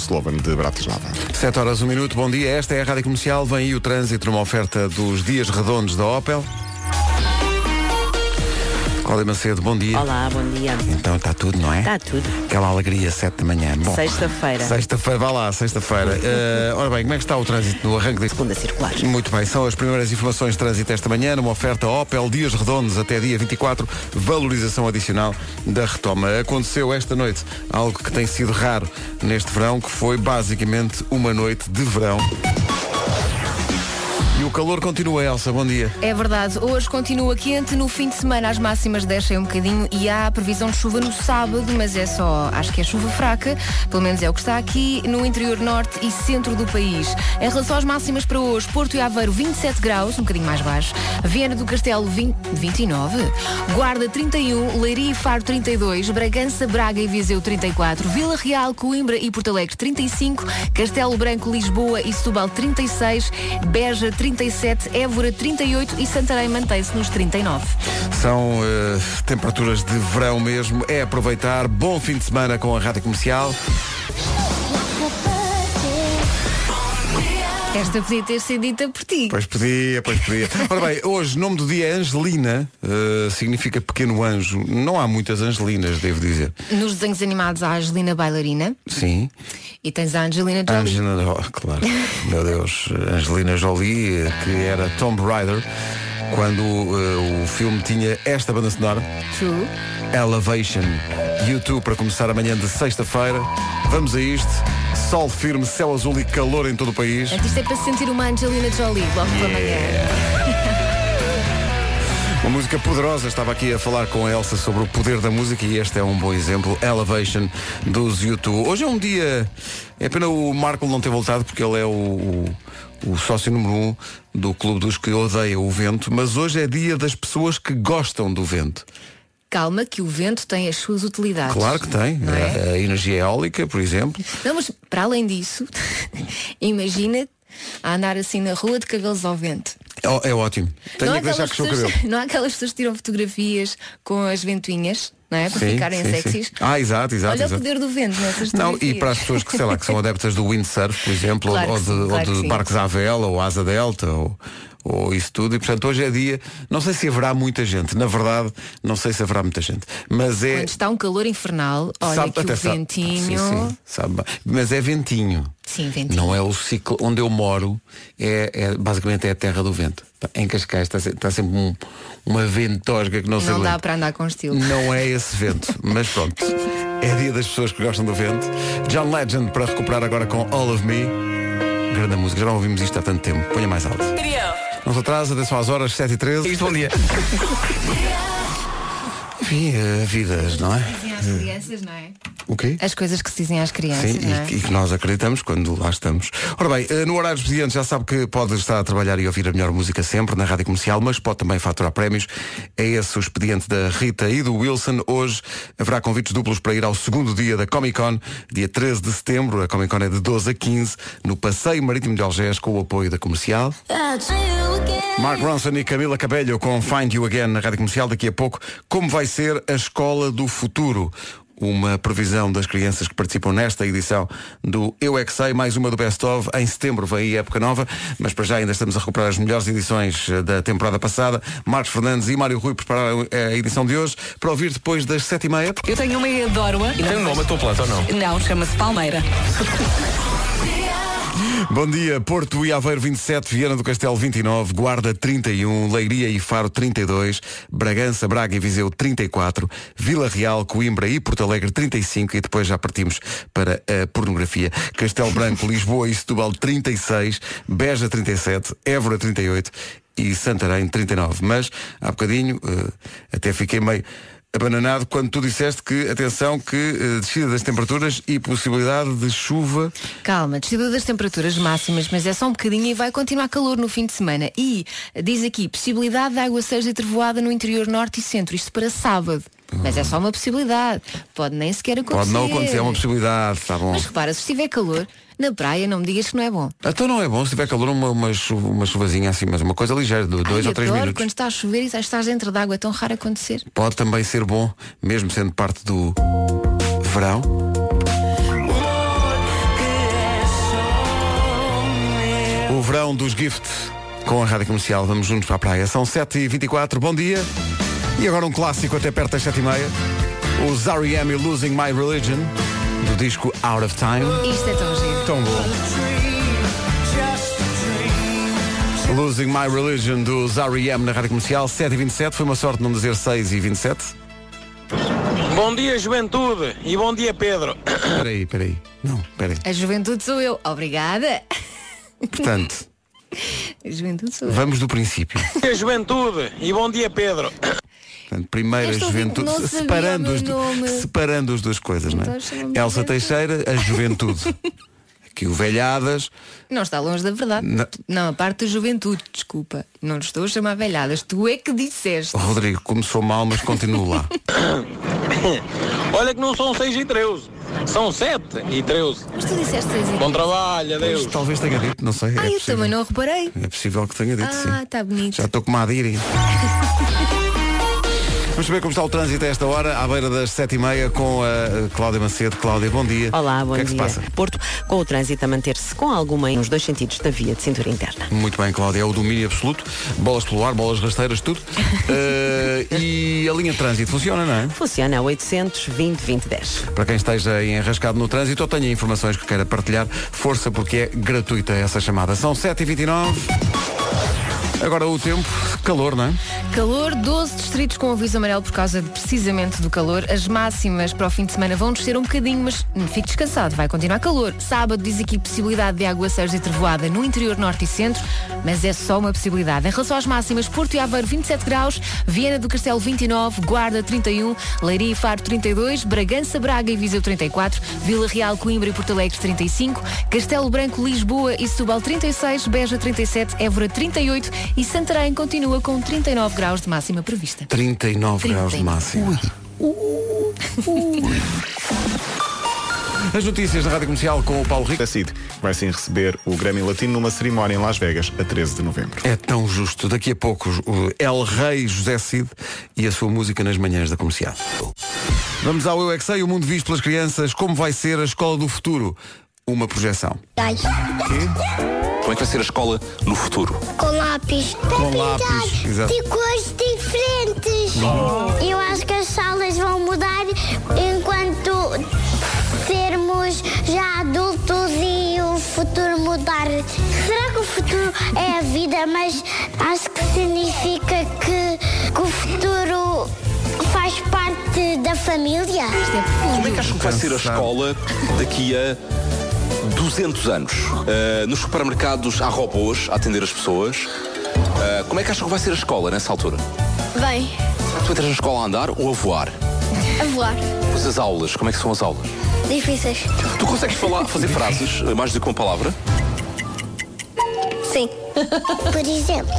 Slovan de Bratislava. 7 horas, 1 minuto, bom dia. Esta é a Rádio Comercial. Vem aí o trânsito numa oferta dos dias redondos da Opel. Cláudia Macedo, bom dia. Olá, bom dia. Então está tudo, não é? Está tudo. Aquela alegria, 7 da manhã. Sexta-feira. Sexta-feira, vá lá, sexta-feira. Eh, ora bem, como é que está o trânsito no arranque deste... Segunda circular. Muito bem, são as primeiras informações de trânsito esta manhã, numa oferta Opel Dias Redondos até dia 24, valorização adicional da retoma. Aconteceu esta noite algo que tem sido raro neste verão, que foi basicamente uma noite de verão. E o calor continua, Elsa, bom dia. É verdade, hoje continua quente, no fim de semana as máximas descem um bocadinho e há a previsão de chuva no sábado, mas é só, acho que é chuva fraca, pelo menos é o que está aqui no interior norte e centro do país. Em relação às máximas para hoje, Porto e Aveiro 27 graus, um bocadinho mais baixo, Viana do Castelo 20, 29, Guarda 31, Leiria e Faro 32, Bragança, Braga e Viseu 34, Vila Real, Coimbra e Porto Alegre 35, Castelo Branco, Lisboa e Setúbal 36, Beja 37, Évora 38 e Santarém mantém-se nos 39. São eh, temperaturas de verão mesmo. É aproveitar. Bom fim de semana com a Rádio Comercial. Esta podia ter sido dita por ti. Pois podia, pois podia. Ora bem, hoje, nome do dia é Angelina, eh, significa pequeno anjo. Não há muitas Angelinas, devo dizer. Nos desenhos animados há a Angelina Bailarina Sim. e tens a Angelina Jolie. Angelina Jolie, claro. Meu Deus, Angelina Jolie, eh, que era Tomb Raider, quando eh, o filme tinha esta banda sonora, True. Elevation. YouTube para começar amanhã de sexta-feira. Vamos a isto. Sol firme, céu azul e calor em todo o país. Isto é para se sentir uma Angelina Jolie logo pela manhã. Uma música poderosa, estava aqui a falar com a Elsa sobre o poder da música e este é um bom exemplo, Elevation dos YouTube. Hoje é um dia, é pena o Marco não ter voltado porque ele é o, o, o sócio número um do clube dos que odeia o vento, mas hoje é dia das pessoas que gostam do vento. Calma que o vento tem as suas utilidades. Claro que tem, Não é? a, energia eólica, por exemplo. Não, mas para além disso, imagina a andar assim na rua de cabelos ao vento. É, é ótimo. Tenho não, que deixar o cabelo. não há aquelas pessoas que tiram fotografias com as ventoinhas, não é? Para Sim, ficarem sim, sexys. sim. Ah, exato, exato. Olha exato. o poder do vento nessas Não, fotografias. e para as pessoas que, sei lá, que são adeptas do windsurf, por exemplo, Claro ou, de, sim, ou claro de barcos à vela, ou asa delta, ou, ou isso tudo. E portanto hoje é dia, não sei se haverá muita gente, na verdade, não sei se haverá muita gente. Mas é. Quando está um calor infernal, olha sabe- que o até sabe- ventinho. Sim, sim, sabe. Mas é ventinho. Sim, ventinho. Não é o ciclo onde eu moro, é, é- basicamente é a terra do vento. Em Cascais está, se- está sempre um- uma ventosga que não, se Não dá para andar com estilo. Não é esse vento, mas pronto. É dia das pessoas que gostam do vento. John Legend para recuperar agora com All of Me. Grande música, já não ouvimos isto há tanto tempo. Ponha mais alto. Não se atrasa, atenção às horas, 7 e 13 Isto bom dia. Enfim, eh, vidas, não é? Dizem às crianças, não é? O quê? As coisas que se dizem às crianças, Sim, não é? e, e que nós acreditamos quando lá estamos. Ora bem, eh, no horário expediente já sabe que pode estar a trabalhar e ouvir a melhor música sempre na rádio comercial, mas pode também faturar prémios. É esse o expediente da Rita e do Wilson. Hoje haverá convites duplos para ir ao segundo dia da Comic Con, dia 13 de setembro. A Comic Con é de 12 a 15, no Passeio Marítimo de Algés, com o apoio da comercial. Mark Ronson e Camila Cabello com Find You Again na Rádio Comercial daqui a pouco. Como vai ser a Escola do Futuro? Uma previsão das crianças que participam nesta edição do Eu É Que Sei, mais uma do Best Of. Em setembro vem aí a época nova, mas para já ainda estamos a recuperar as melhores edições eh, da temporada passada. Marcos Fernandes e Mário Rui prepararam eh, a edição de hoje para ouvir depois das sete e meia. Eu tenho uma e adoro-a. Tem um nome a tua planta ou não? Não, chama-se Palmeira. Bom dia, Porto e Aveiro 27, Viana do Castelo 29, Guarda 31, Leiria e Faro 32, Bragança, Braga e Viseu 34, Vila Real, Coimbra e Porto Alegre 35 e depois já partimos para a pornografia. Castelo Branco, Lisboa e Setúbal 36, Beja 37, Évora 38 e Santarém 39. Mas, há bocadinho, eh, até fiquei meio abananado quando tu disseste que, atenção, que eh, descida das temperaturas e possibilidade de chuva Calma, descida das temperaturas máximas, mas é só um bocadinho e vai continuar calor no fim de semana. E diz aqui, possibilidade de água seja e trevoada no interior norte e centro, isto para sábado. Mas é só uma possibilidade. Pode nem sequer acontecer. Pode não acontecer, é uma possibilidade, está bom. Mas repara, se estiver calor, na praia não me digas que não é bom. Então não é bom se tiver calor uma, uma, chuva uma chuvazinha assim, mas uma coisa ligeira, de dois Ai, ou três adoro minutos. quando está a chover e estás dentro d'água, é tão raro acontecer. Pode também ser bom, mesmo sendo parte do verão. O verão dos gifts com a Rádio Comercial. Vamos juntos para a praia. São 7h24, bom dia. E agora um clássico até perto das 7h30. Os R.E.M. Losing My Religion do disco Out of Time. Isto é tão giro. Tão bom. Losing My Religion do Zari.M. na Rádio Comercial, 7h27. Foi uma sorte não dizer 6h27. Bom dia, juventude, e bom dia, Pedro. Espera aí, espera aí. Não, espera aí. A juventude sou eu. Obrigada. Portanto, A juventude sou eu. vamos do princípio. Bom dia, juventude, e bom dia, Pedro. Portanto, primeiro a Esta ouvinte juventude, separando, o as, meu nome. separando as duas coisas, não é? Então chama-me Elsa juventude. Teixeira, a juventude. Aqui o velhadas, Não está longe da verdade. Não. Não, a parte da juventude, desculpa. Não estou a chamar velhadas. Tu é que disseste. o Rodrigo começou mal, mas continua lá. Olha que não são 6 e 13, são 7 e 13. Mas tu disseste seis e Bom dez. trabalho, adeus. Talvez tenha dito, não sei. Ah, é eu possível. também não reparei. É possível que tenha dito, Ah, sim. está bonito. Já estou com uma adira. Vamos saber como está o trânsito a esta hora, à beira das sete e meia, com a Cláudia Macedo. Cláudia, bom dia. Olá, bom o que é que dia. se passa? Porto, com o trânsito a manter-se com alguma nos dois sentidos da via de cintura interna. Muito bem, Cláudia, é o domínio absoluto. Bolas pelo ar, bolas rasteiras, tudo. Eh, e a linha de trânsito funciona, não é? Funciona a 820 2010. Para quem esteja enrascado no trânsito ou tenha informações que queira partilhar, força porque é gratuita essa chamada. São 7h29. Agora o tempo, calor, não é? Calor, 12 distritos com aviso amarelo por causa de, precisamente do calor. As máximas para o fim de semana vão descer um bocadinho, mas fique descansado, vai continuar calor. Sábado diz aqui possibilidade de aguaceiros e trevoada no interior norte e centro, mas é só uma possibilidade. Em relação às máximas, Porto e Aveiro 27 graus, Viena do Castelo 29, Guarda 31, Leiria e Faro 32, Bragança, Braga e Viseu 34, Vila Real, Coimbra e Porto Alegre 35, Castelo Branco, Lisboa e Setúbal 36, Beja 37, Évora 38 e Santarém continua com 39 graus de máxima prevista. 39 graus de 39. máximo. As notícias da Rádio Comercial com o Paulo Rico. CID vai sim receber o Grammy Latino numa cerimónia em Las Vegas a 13 de novembro. É tão justo. Daqui a pouco o El Rei José Cid e a sua música nas manhãs da comercial. Vamos ao Eu é que Sei, o mundo visto pelas crianças. Como vai ser a escola do futuro? Uma projeção. Como é que vai ser a escola no futuro? Com lápis. Com lápis, exato. De cores diferentes. Eu acho que as salas vão mudar enquanto sermos já adultos e o futuro mudar. Será que o futuro é a vida, mas acho que significa que, que o futuro faz parte da família? Como é que acham que vai ser a escola daqui a 200 anos? Ah, nos supermercados há robôs a atender as pessoas. Ah, como é que acham que vai ser a escola nessa altura? Bem, Será que tu entras na escola a andar ou a voar? a voar. Mas as aulas, como é que são as aulas? Difíceis. Tu consegues falar, fazer frases, mais do que uma palavra? Sim. Por exemplo,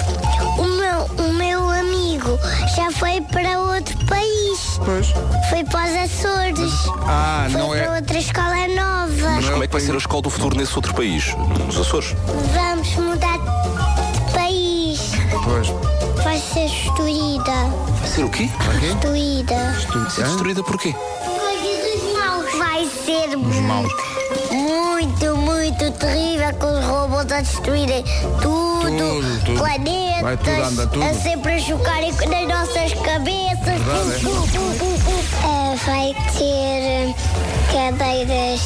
o meu, o meu amigo já foi para outro país. Pois. Foi para os Açores. Ah, foi não é- para outra escola nova. Mas como é que vai ser a escola do futuro nesse outro país? Nos Açores? Vamos mudar de país. Pois. Vai ser destruída. Vai ser o quê? Destruída. Vai ser destruída por quê? Vai ser maus. Muito, muito terrível com os robôs a destruírem tudo, Tudo, tudo. planetas, Vai tudo, anda tudo. a sempre a chocarem nas nossas cabeças. Verdade, É, vai ter cadeiras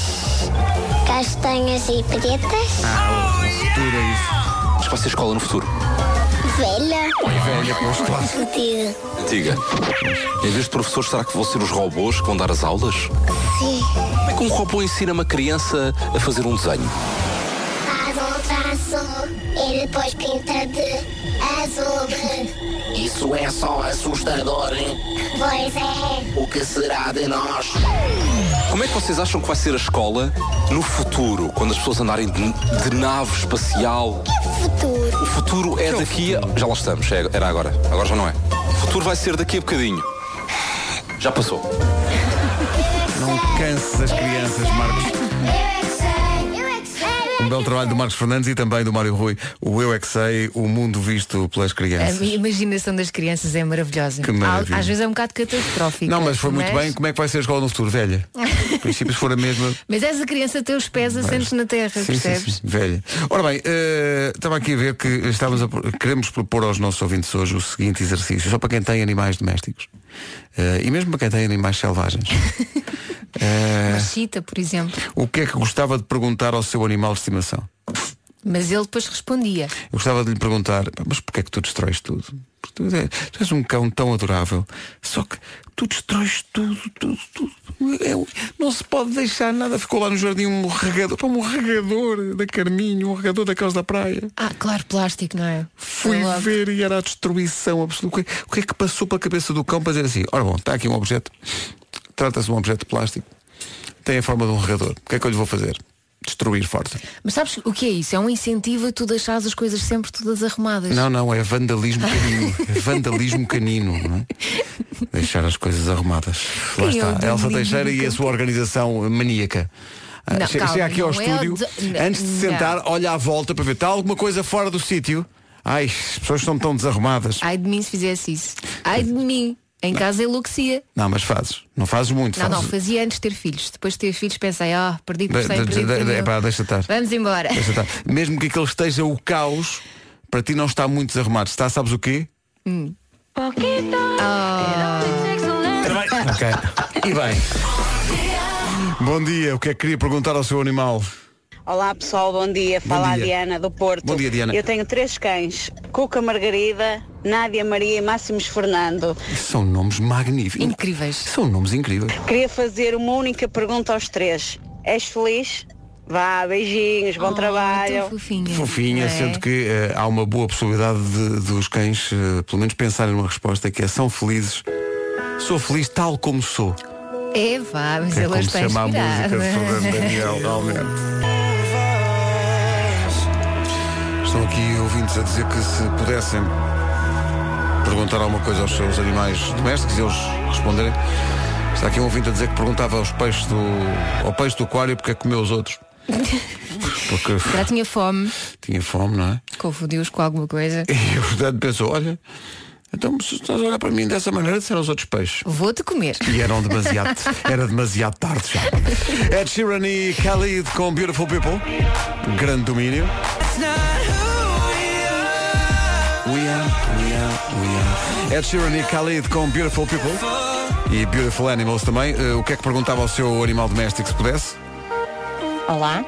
castanhas e pretas. Ah, o futuro é isso. Acho que vai ser a escola no futuro. Velha. Velha, pois, claro. Fodida. Diga. Em vez de professores, será que vão ser os robôs que vão dar as aulas? Sim. Como é que um robô ensina uma criança a fazer um desenho? Faz um traço e depois pinta de azul. Isso é só assustador. Pois é. O que será de nós? Como é que vocês acham que vai ser a escola no futuro, quando as pessoas andarem de, de nave espacial? Futuro. O futuro é daqui a... Já lá estamos, é- era agora. Agora já não é. O futuro vai ser daqui a bocadinho. Já passou. Não canses as crianças, Marcos. Um belo trabalho do Marcos Fernandes e também do Mário Rui. O Eu é que sei, o mundo visto pelas A crianças. minha imaginação das crianças é maravilhosa. Que maravilha. Às vezes é um bocado catastrófica. Não, mas foi muito bem. Como é que vai ser a escola no futuro, velha? Em princípio, se for a mesma. Mas essa criança tem os pés assentes na terra, Sim, sim, percebes? sim, velha. Ora bem, eh, estava aqui a ver que estávamos a, queremos propor aos nossos ouvintes hoje o seguinte exercício, só para quem tem animais domésticos eh, e mesmo para quem tem animais selvagens. Eh, Uma chita, por exemplo. o que é que gostava de perguntar ao seu animal de estimação? Mas ele depois respondia. Eu gostava de lhe perguntar, "Pá, mas porquê é que tu destróis tudo? Tu, é- tu és um cão tão adorável, só que tu destróis tudo, tudo, tudo. É um- não se pode deixar nada. Ficou lá no jardim um regador, um regador da Carminho, um regador daqueles da praia. Ah, claro, plástico, não é? Fui Foi logo. ver e era a destruição absoluta. O que- O que é que passou pela cabeça do cão para dizer assim, ora bom, está aqui um objeto, trata-se de um objeto de plástico, tem a forma de um regador. O que é que eu lhe vou fazer? Destruir forte. Mas sabes o que é isso? É um incentivo a tu deixares as coisas sempre todas arrumadas. Não, não, é vandalismo canino. É vandalismo canino, não é? Deixar as coisas arrumadas. Lá Quem é está, o Elsa Teixeira e a sua organização maníaca. Ah, Não, calma, Chega aqui ao é estúdio, o de- antes de sentar, olha à volta para ver, está alguma coisa fora do sítio? Ai, as pessoas estão tão desarrumadas. Ai de mim se fizesse isso. Ai de mim. Em casa enlouquecia. Não, mas fazes. Não fazes muito. Não, não, fazes... fazia antes de ter filhos. Depois de ter filhos pensei, ah, perdi por De- 100, de- perdi por de- de- mil. epá, deixa estar. Vamos embora. Deixa estar. Mesmo que aquele esteja o caos, para ti não está muito desarrumado. Está, sabes o quê? Ok. E bem. Bom dia, o que é que queria perguntar ao seu animal? Olá pessoal, bom dia. Fala a dia. Diana do Porto. Bom dia, Diana. Eu tenho três cães: Cuca Margarida, Nádia Maria e Máximos Fernando. São nomes magníficos. Incríveis. São nomes incríveis. Queria fazer uma única pergunta aos três. És feliz? Vá, beijinhos, bom Oh, trabalho. fofinha. Fofinha, É. sendo que eh, há uma boa possibilidade de, dos cães, eh, pelo menos, pensarem numa resposta que é são felizes. Sou feliz tal como sou. É, vá, mas É ela como se está chama a música de Fernando Daniel, realmente. Estão aqui ouvintes a dizer que se pudessem perguntar alguma coisa aos seus animais domésticos e eles responderem. Está aqui um ouvinte a dizer que perguntava aos peixes do, ao peixe do aquário porque é comeu os outros. Porque Já tinha fome, tinha fome, não é? confundiu-os com alguma coisa. E o portanto pensou, olha, então se estás a olhar para mim dessa maneira, disseram os outros peixes. Vou-te comer. E eram demasiado, era demasiado tarde já. Ed Sheeran e Khalid com Beautiful People. Grande domínio. We are, we are, we are. Ed Sheeran e Khalid com Beautiful People. E Beautiful Animals também. Eh, o que é que perguntava ao seu animal doméstico se pudesse? Olá,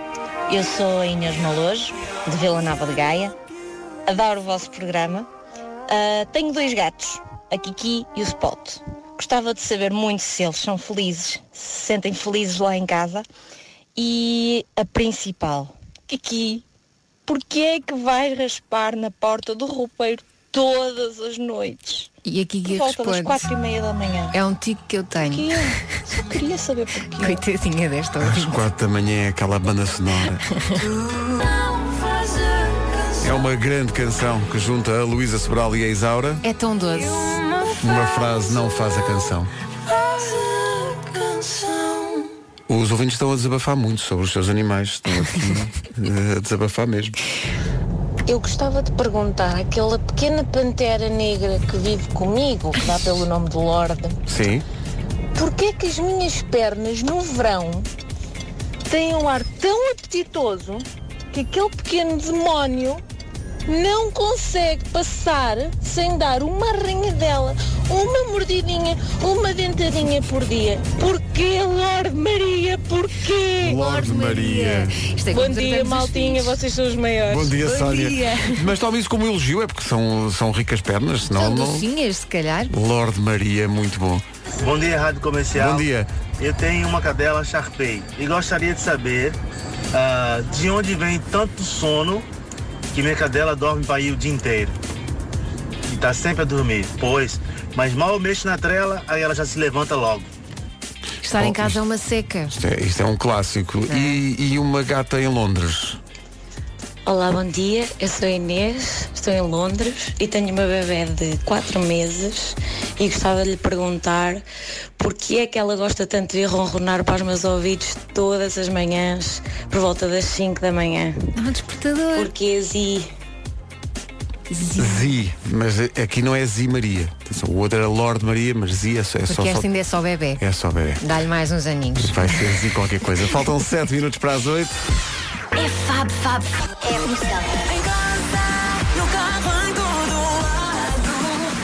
eu sou a Inês Malojo, de Vila Nova de Gaia. Adoro o vosso programa. Ah, tenho dois gatos, a Kiki e o Spot. Gostava de saber muito se eles são felizes, se sentem felizes lá em casa. E a principal, Kiki, porquê é que vais raspar na porta do roupeiro todas as noites? E aqui Por que volta responde. quatro e meia da manhã. É um tico que eu tenho. Porquê? Só queria saber porquê. Coitadinha desta Às ouvinte. quatro da manhã é aquela banda sonora. É uma grande canção que junta a Luísa Sobral e a Isaura. É tão doce. Uma frase não faz a canção. Os ouvintes estão a desabafar muito sobre os seus animais. Estão eh, a desabafar mesmo. Eu gostava de perguntar àquela pequena pantera negra que vive comigo, que dá pelo nome de Lorde, Sim. porquê que as minhas pernas no verão têm um ar tão apetitoso que aquele pequeno demónio não consegue passar sem dar uma arranhadela, uma mordidinha, uma dentadinha por dia. Porquê, Lorde Maria? Porquê? Lorde Maria. É Bom dia, maltinha, vocês são os maiores. Bom dia, Bom Sónia. dia. Mas tome isso como elogio, é porque são, são ricas pernas, senão São não. docinhas, se calhar. Lorde Maria, muito bom. Bom dia, Rádio Comercial. Bom dia. Eu tenho uma cadela Sharpei e gostaria de saber ah, de onde vem tanto sono que minha cadela dorme para ir o dia inteiro. E está sempre a dormir, pois, mas mal eu mexo na trela, aí ela já se levanta logo. Estar em casa é uma seca. Isto é, isto é um clássico. E, e uma gata em Londres. Olá, bom dia. Eu sou a Inês, estou em Londres e tenho uma bebé de 4 meses e gostava de lhe perguntar porque é que ela gosta tanto de ronronar para os meus ouvidos todas as manhãs por volta das 5 da manhã. Um despertador. Porque Zi. Zi, mas aqui não é Zi Maria. O outro era Lorde Maria, mas Zi é só. É só, Porque só- esta ainda é só bebê. é só bebê. Dá-lhe mais uns aninhos. Vai ser Zi qualquer coisa. Faltam 7 minutos para as 8. É Fab Fab. É comercial. Em casa, no carro, em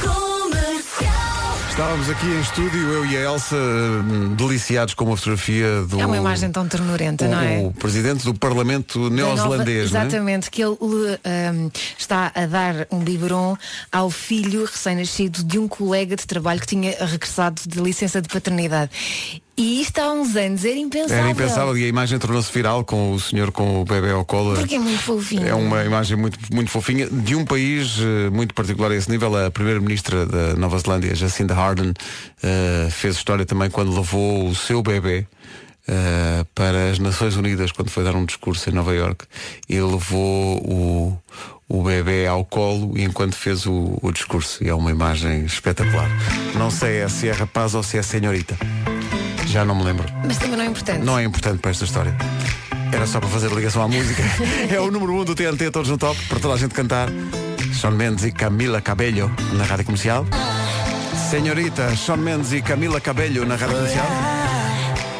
todo comercial. Estávamos aqui em estúdio, eu e a Elsa, hum, deliciados com uma fotografia do. É uma imagem tão ternurenta, o, não é? o presidente do Parlamento nova- neozelandês, não é? Exatamente, que ele um, está a dar um biberon ao filho recém-nascido de um colega de trabalho que tinha regressado de licença de paternidade. E isto há uns anos era impensável. Era impensável e a imagem tornou-se viral com o senhor com o bebê ao colo. Porque é muito fofinho. É uma imagem muito, muito fofinha de um país eh, muito particular a esse nível. A primeira-ministra da Nova Zelândia, Jacinda Ardern, eh, fez história também quando levou o seu bebê eh, para as Nações Unidas, quando foi dar um discurso em Nova York. E levou o, o bebê ao colo enquanto fez o, o discurso. E é uma imagem espetacular. Não sei é se é rapaz ou se é senhorita. Já não me lembro. Mas também não é importante. Não é importante para esta história. Era só para fazer ligação à música. é o número 1 um do TNT, todos no top, para toda a gente cantar. Sean Mendes e Camila Cabello na rádio comercial. Senhorita, Sean Mendes e Camila Cabello na rádio comercial.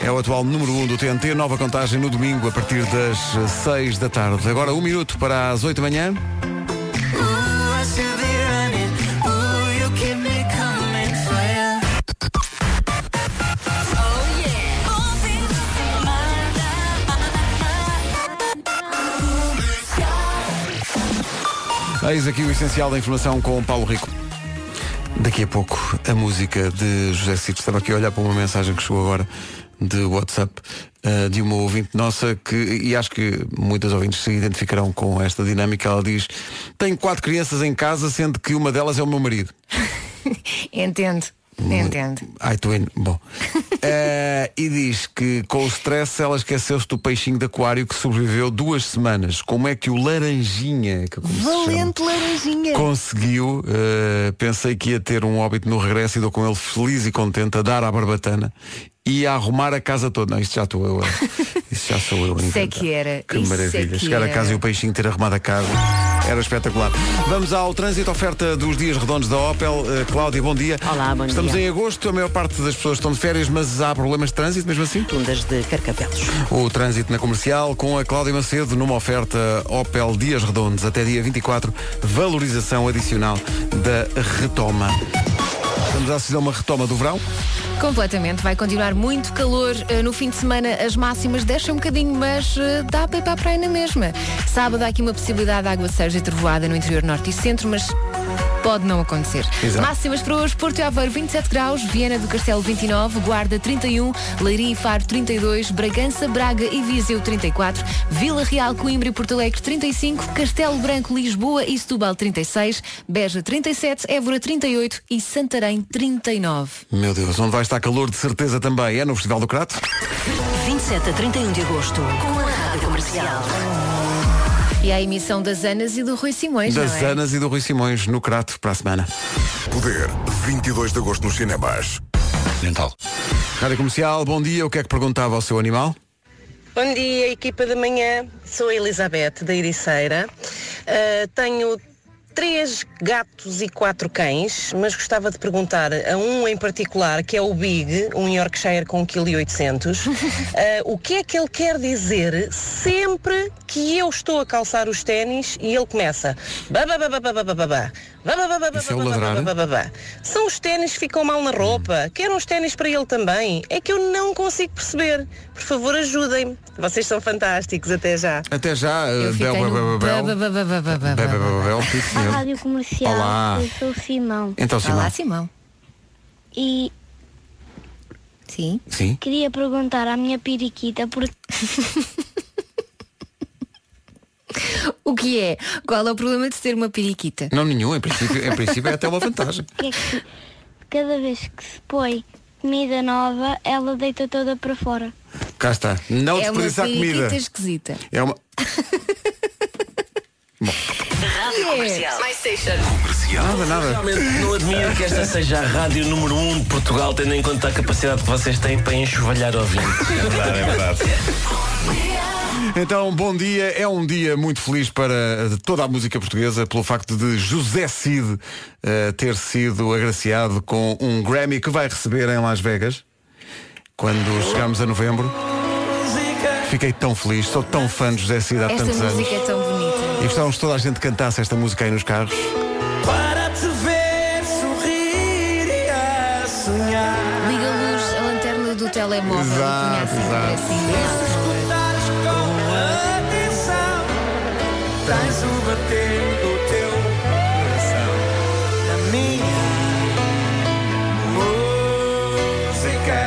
É o atual número 1 um do TNT, nova contagem no domingo a partir das 6 da tarde. Agora um minuto para as 8 da manhã. Eis aqui o essencial da informação com o Paulo Rico. Daqui a pouco, a música de José Cid. Estava aqui a olhar para uma mensagem que chegou agora de WhatsApp eh, de uma ouvinte nossa que, e acho que muitas ouvintes se identificarão com esta dinâmica. Ela diz: Tenho quatro crianças em casa, sendo que uma delas é o meu marido. Entendo. Ai, twin, bom. Eh, e diz que com o stress ela esqueceu-se do peixinho de aquário que sobreviveu duas semanas. Como é que o laranjinha, que é se chama, Valente laranjinha. conseguiu? eh, pensei que ia ter um óbito no regresso e dou com ele feliz e contente a dar à barbatana e a arrumar a casa toda. Não, isto já estou eu. a- Isso já sou eu. a Isso é que era. Que Isso é maravilha. que Chegar a era. casa e o peixinho ter arrumado a casa. Era espetacular. Vamos ao trânsito, oferta dos dias redondos da Opel. Eh, Cláudia, bom dia. Olá, bom Estamos dia. em agosto, a maior parte das pessoas estão de férias, mas há problemas de trânsito mesmo assim? Tundas de Carcapelos. O trânsito na comercial com a Cláudia Macedo numa oferta Opel Dias Redondos até dia 24, valorização adicional da retoma. Estamos a assistir a uma retoma do verão. Completamente. Vai continuar muito calor. Eh, No fim de semana as máximas descem um bocadinho, mas eh, dá para ir para a praia na mesma. Sábado há aqui uma possibilidade de aguaceiros e trovoada no interior norte e centro, mas pode não acontecer. Exato. Máximas para hoje, Porto e Aveiro 27 graus, Viana do Castelo 29, Guarda 31, Leiria e Faro 32, Bragança, Braga e Viseu 34, Vila Real, Coimbra e Porto Alegre 35, Castelo Branco, Lisboa e Setúbal 36, Beja 37, Évora 38 e Santarém 39. Meu Deus, onde vai estar calor de certeza também é no Festival do Crato. 27 a 31 de agosto, com a Rádio Comercial. E a emissão das Anas e do Rui Simões, Das não é? Anas e do Rui Simões no Crato para a semana. Poder, 22 de agosto nos cinemas. Dental. Rádio Comercial, bom dia. O que é que perguntava ao seu animal? Bom dia, equipa da manhã. Sou a Elizabeth da Ericeira. Uh, tenho três gatos e quatro cães, mas gostava de perguntar a um em particular, que é o Big, um Yorkshire com 1,8 kg, uh, o que é que ele quer dizer sempre que eu estou a calçar os ténis e ele começa babababababababá, babababababababá, Isso é o ladrar? São os ténis que ficam mal na roupa. Quero uns ténis para ele também. É que eu não consigo perceber. Por favor, ajudem-me. Vocês são fantásticos. Até já. Até já, eh, Bel, Bel, senhor. Rádio Comercial, Olá. eu sou o Simão. Então, Simão. Olá, Simão. E Sim. Sim. queria perguntar à minha periquita porque O que é? Qual é o problema de ter uma periquita? Não nenhum, em princípio, em princípio é até uma vantagem. é que cada vez que se põe comida nova, ela deita toda para fora. Cá está. Não é uma desperdiçar periquita comida. esquisita. É uma. My station. Nada, nada. Realmente não admiro que esta seja a rádio número 1 um de Portugal, tendo em conta a capacidade que vocês têm para enxovalhar ouvintes. É verdade, é verdade. Então, bom dia. É um dia muito feliz para eh, toda a música portuguesa pelo facto de José Cid eh, ter sido agraciado com um Grammy que vai receber em Las Vegas quando chegarmos a novembro. Fiquei tão feliz, sou tão fã de José Cid há Esta tantos anos. música é tão bonita. E gostávamos que toda a gente cantasse esta música aí nos carros. Para te ver sorrir e a sonhar. Liga a luz, a lanterna do telemóvel Exato, e punha assim, exato. Tens o bater do teu coração na minha música.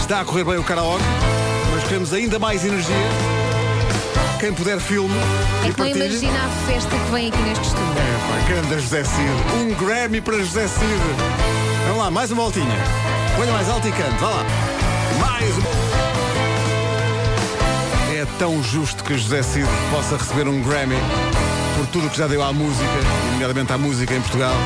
Está a correr bem o karaoke, mas queremos ainda mais energia. Quem puder filme É que não imagina a festa que vem aqui neste estúdio. Pá, grande José Cid. Um Grammy para José Cid. Vamos lá, mais uma voltinha. Põe mais alto e cante. Vá lá. Mais uma. É tão justo que José Cid possa receber um Grammy por tudo o que já deu à música, nomeadamente à música em Portugal.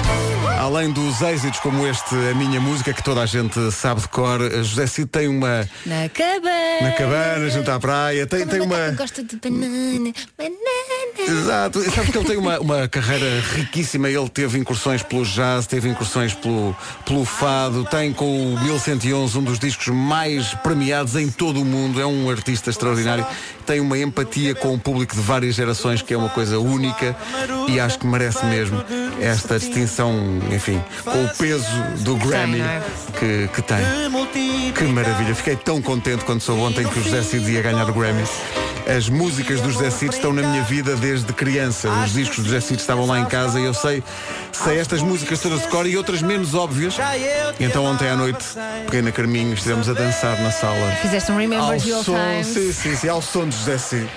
Além dos êxitos como este, a minha música, que toda a gente sabe de cor, José Cid tem uma. Na cabana. Na cabana, junto à praia, tem, tem uma. Gosta de banana, banana. Exato, e sabes que ele tem uma, uma carreira riquíssima, ele teve incursões pelo jazz, teve incursões pelo, pelo fado, tem com o 1111 um dos discos mais premiados em todo o mundo, é um artista extraordinário, tem uma empatia com o público de várias gerações que é uma coisa única e acho que merece mesmo esta distinção, enfim, com o peso do Grammy que, que tem. Que maravilha, fiquei tão contente quando soube ontem que o José Cid ia ganhar o Grammy. As músicas do José Cid estão na minha vida desde criança. Os discos do José Cid estavam lá em casa e eu sei, sei estas músicas todas de cor e outras menos óbvias. E então ontem à noite, peguei na Carminho estivemos a dançar na sala. Fizeste um Remember Ao som, sim, sim, sim, ao som de José Cid.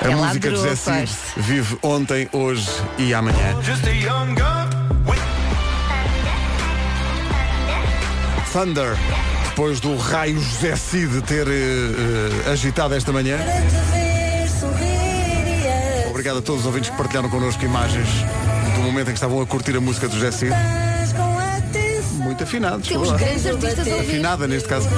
A Ela música de José Cid vive ontem, hoje e amanhã. Thunder, depois do raio José Cid ter eh, agitado esta manhã. Obrigado a todos os ouvintes que partilharam connosco imagens do momento em que estavam a curtir a música do José Cid. Muito afinados. Temos grandes artistas. Afinada neste caso.